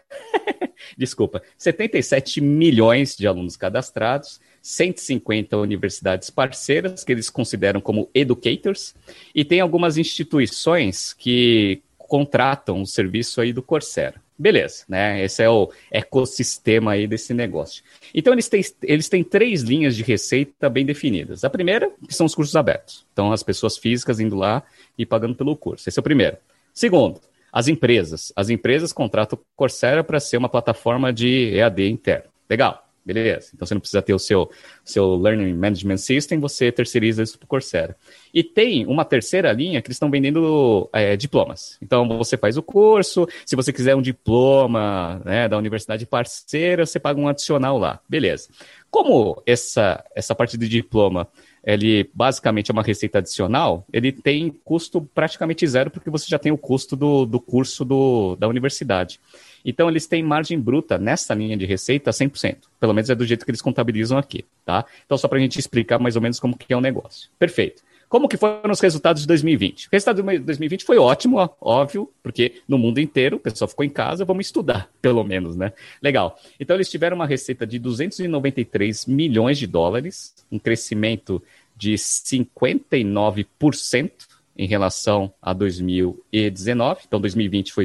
desculpa. 77 milhões de alunos cadastrados 150 universidades parceiras, que eles consideram como educators, e tem algumas instituições que contratam o serviço aí do Coursera. Beleza, né? Esse é o ecossistema aí desse negócio. Então, eles têm, eles têm três linhas de receita bem definidas. A primeira, que são os cursos abertos. Então, as pessoas físicas indo lá e pagando pelo curso. Esse é o primeiro. Segundo, as empresas. As empresas contratam o Coursera para ser uma plataforma de EAD interno. Legal. Beleza. Então você não precisa ter o seu, seu Learning Management System, você terceiriza isso para o Coursera. E tem uma terceira linha que eles estão vendendo é, diplomas. Então você faz o curso, se você quiser um diploma né, da universidade parceira, você paga um adicional lá. Beleza. Como essa, essa parte de diploma ele basicamente é uma receita adicional, ele tem custo praticamente zero, porque você já tem o custo do, do curso do, da universidade. Então, eles têm margem bruta nessa linha de receita 100%. Pelo menos é do jeito que eles contabilizam aqui, tá? Então, só para a gente explicar mais ou menos como que é o negócio. Perfeito. Como que foram os resultados de 2020? O resultado de 2020 foi ótimo, óbvio, porque no mundo inteiro o pessoal ficou em casa, vamos estudar, pelo menos, né? Legal. Então eles tiveram uma receita de 293 milhões de dólares, um crescimento de 59% em relação a 2019. Então 2020 foi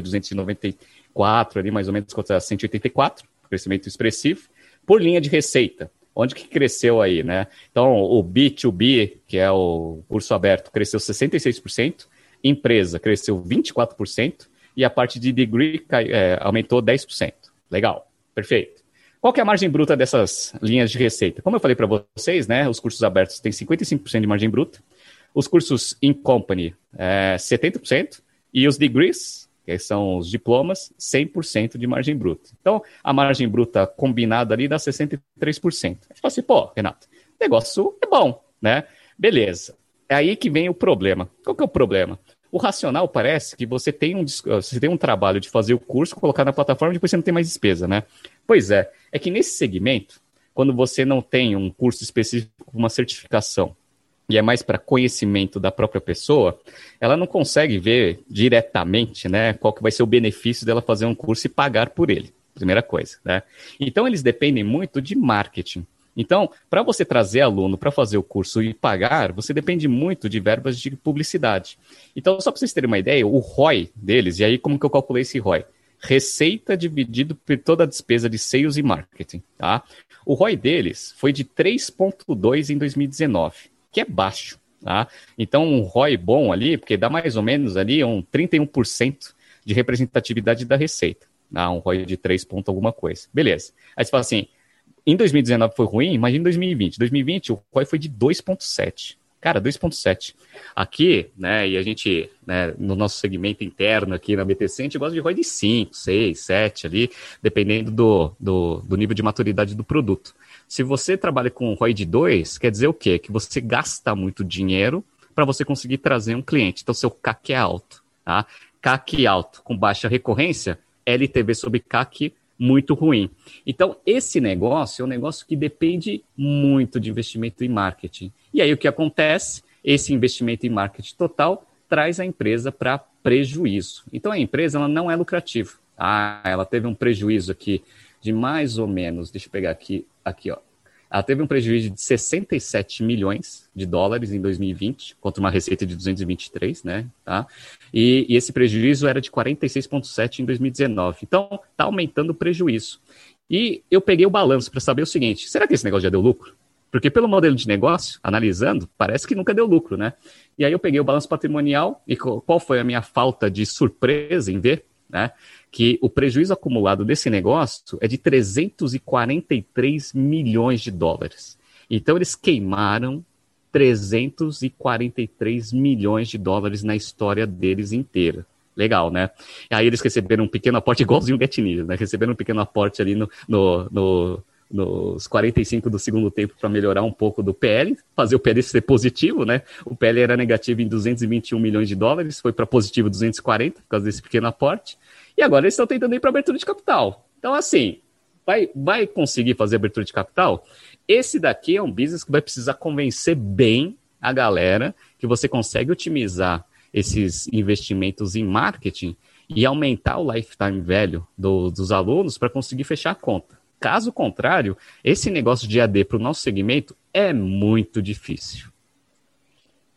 294 ali mais ou menos contra 184, crescimento expressivo por linha de receita. Onde que cresceu aí, né? Então, o B2B, que é o curso aberto, cresceu 66%, empresa cresceu 24%, e a parte de degree é, aumentou 10%. Legal, perfeito. Qual que é a margem bruta dessas linhas de receita? Como eu falei para vocês, né, os cursos abertos têm 55% de margem bruta, os cursos in company é 70%, e os degrees que são os diplomas, 100% de margem bruta. Então, a margem bruta combinada ali dá 63%. A gente fala assim, pô, Renato, negócio é bom, né? Beleza. É aí que vem o problema. Qual que é o problema? O racional parece que você tem um, você tem um trabalho de fazer o curso, colocar na plataforma e depois você não tem mais despesa, né? Pois é, é que nesse segmento, quando você não tem um curso específico, uma certificação, e é mais para conhecimento da própria pessoa, ela não consegue ver diretamente, né, qual que vai ser o benefício dela fazer um curso e pagar por ele. Primeira coisa, né? Então eles dependem muito de marketing. Então, para você trazer aluno para fazer o curso e pagar, você depende muito de verbas de publicidade. Então, só para vocês terem uma ideia, o ROI deles, e aí como que eu calculei esse ROI? Receita dividido por toda a despesa de sales e marketing, tá? O ROI deles foi de 3.2 em 2019 que é baixo. Tá? Então, um ROI bom ali, porque dá mais ou menos ali um 31% de representatividade da receita. Tá? Um ROI de 3 pontos alguma coisa. Beleza. Aí você fala assim, em 2019 foi ruim, imagina em 2020. 2020 o ROI foi de 2,7. Cara, 2,7. Aqui, né, e a gente, né, no nosso segmento interno aqui na BTC, a gente gosta de ROI de 5, 6, 7 ali, dependendo do, do, do nível de maturidade do produto. Se você trabalha com ROI de 2, quer dizer o quê? Que você gasta muito dinheiro para você conseguir trazer um cliente. Então, seu CAC é alto. Tá? CAC alto com baixa recorrência, LTV sobre CAC muito ruim. Então, esse negócio é um negócio que depende muito de investimento em marketing. E aí, o que acontece? Esse investimento em marketing total traz a empresa para prejuízo. Então, a empresa ela não é lucrativa. Ah, ela teve um prejuízo aqui de mais ou menos, deixa eu pegar aqui, aqui, ó, ela teve um prejuízo de 67 milhões de dólares em 2020, contra uma receita de 223, né? Tá? E, e esse prejuízo era de 46,7 em 2019. Então, está aumentando o prejuízo. E eu peguei o balanço para saber o seguinte: será que esse negócio já deu lucro? Porque pelo modelo de negócio, analisando, parece que nunca deu lucro, né? E aí eu peguei o balanço patrimonial e qual foi a minha falta de surpresa em ver, né? que o prejuízo acumulado desse negócio é de 343 milhões de dólares. Então, eles queimaram 343 milhões de dólares na história deles inteira. Legal, né? Aí eles receberam um pequeno aporte, igualzinho o Get né? Receberam um pequeno aporte ali no, no, no nos 45 do segundo tempo para melhorar um pouco do PL, fazer o PL ser positivo, né? O PL era negativo em 221 milhões de dólares, foi para positivo 240 por causa desse pequeno aporte. E agora eles estão tentando ir para abertura de capital. Então, assim, vai, vai conseguir fazer abertura de capital? Esse daqui é um business que vai precisar convencer bem a galera que você consegue otimizar esses investimentos em marketing e aumentar o lifetime velho do, dos alunos para conseguir fechar a conta. Caso contrário, esse negócio de AD para o nosso segmento é muito difícil.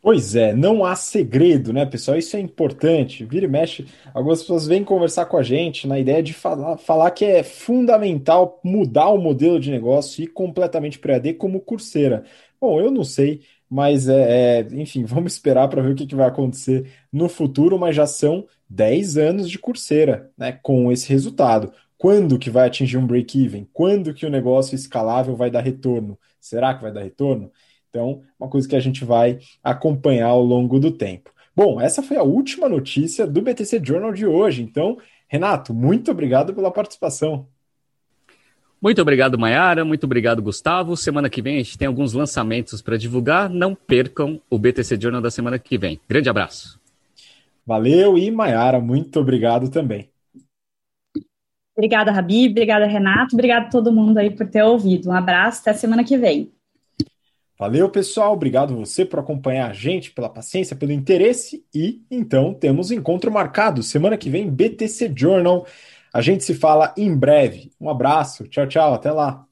Pois é, não há segredo, né, pessoal? Isso é importante. Vira e mexe, algumas pessoas vêm conversar com a gente na ideia de falar, falar que é fundamental mudar o modelo de negócio e ir completamente para AD como curseira. Bom, eu não sei, mas é, é enfim, vamos esperar para ver o que, que vai acontecer no futuro, mas já são 10 anos de curseira, né, com esse resultado. Quando que vai atingir um break-even? Quando que o negócio escalável vai dar retorno? Será que vai dar retorno? Então, uma coisa que a gente vai acompanhar ao longo do tempo. Bom, essa foi a última notícia do BTC Journal de hoje. Então, Renato, muito obrigado pela participação. Muito obrigado, Mayara. Muito obrigado, Gustavo. Semana que vem a gente tem alguns lançamentos para divulgar. Não percam o BTC Journal da semana que vem. Grande abraço. Valeu e Mayara, muito obrigado também. Obrigada, Rabi. Obrigada, Renato. Obrigado a todo mundo aí por ter ouvido. Um abraço. Até semana que vem. Valeu, pessoal. Obrigado você por acompanhar a gente, pela paciência, pelo interesse. E então temos encontro marcado. Semana que vem, BTC Journal. A gente se fala em breve. Um abraço. Tchau, tchau. Até lá.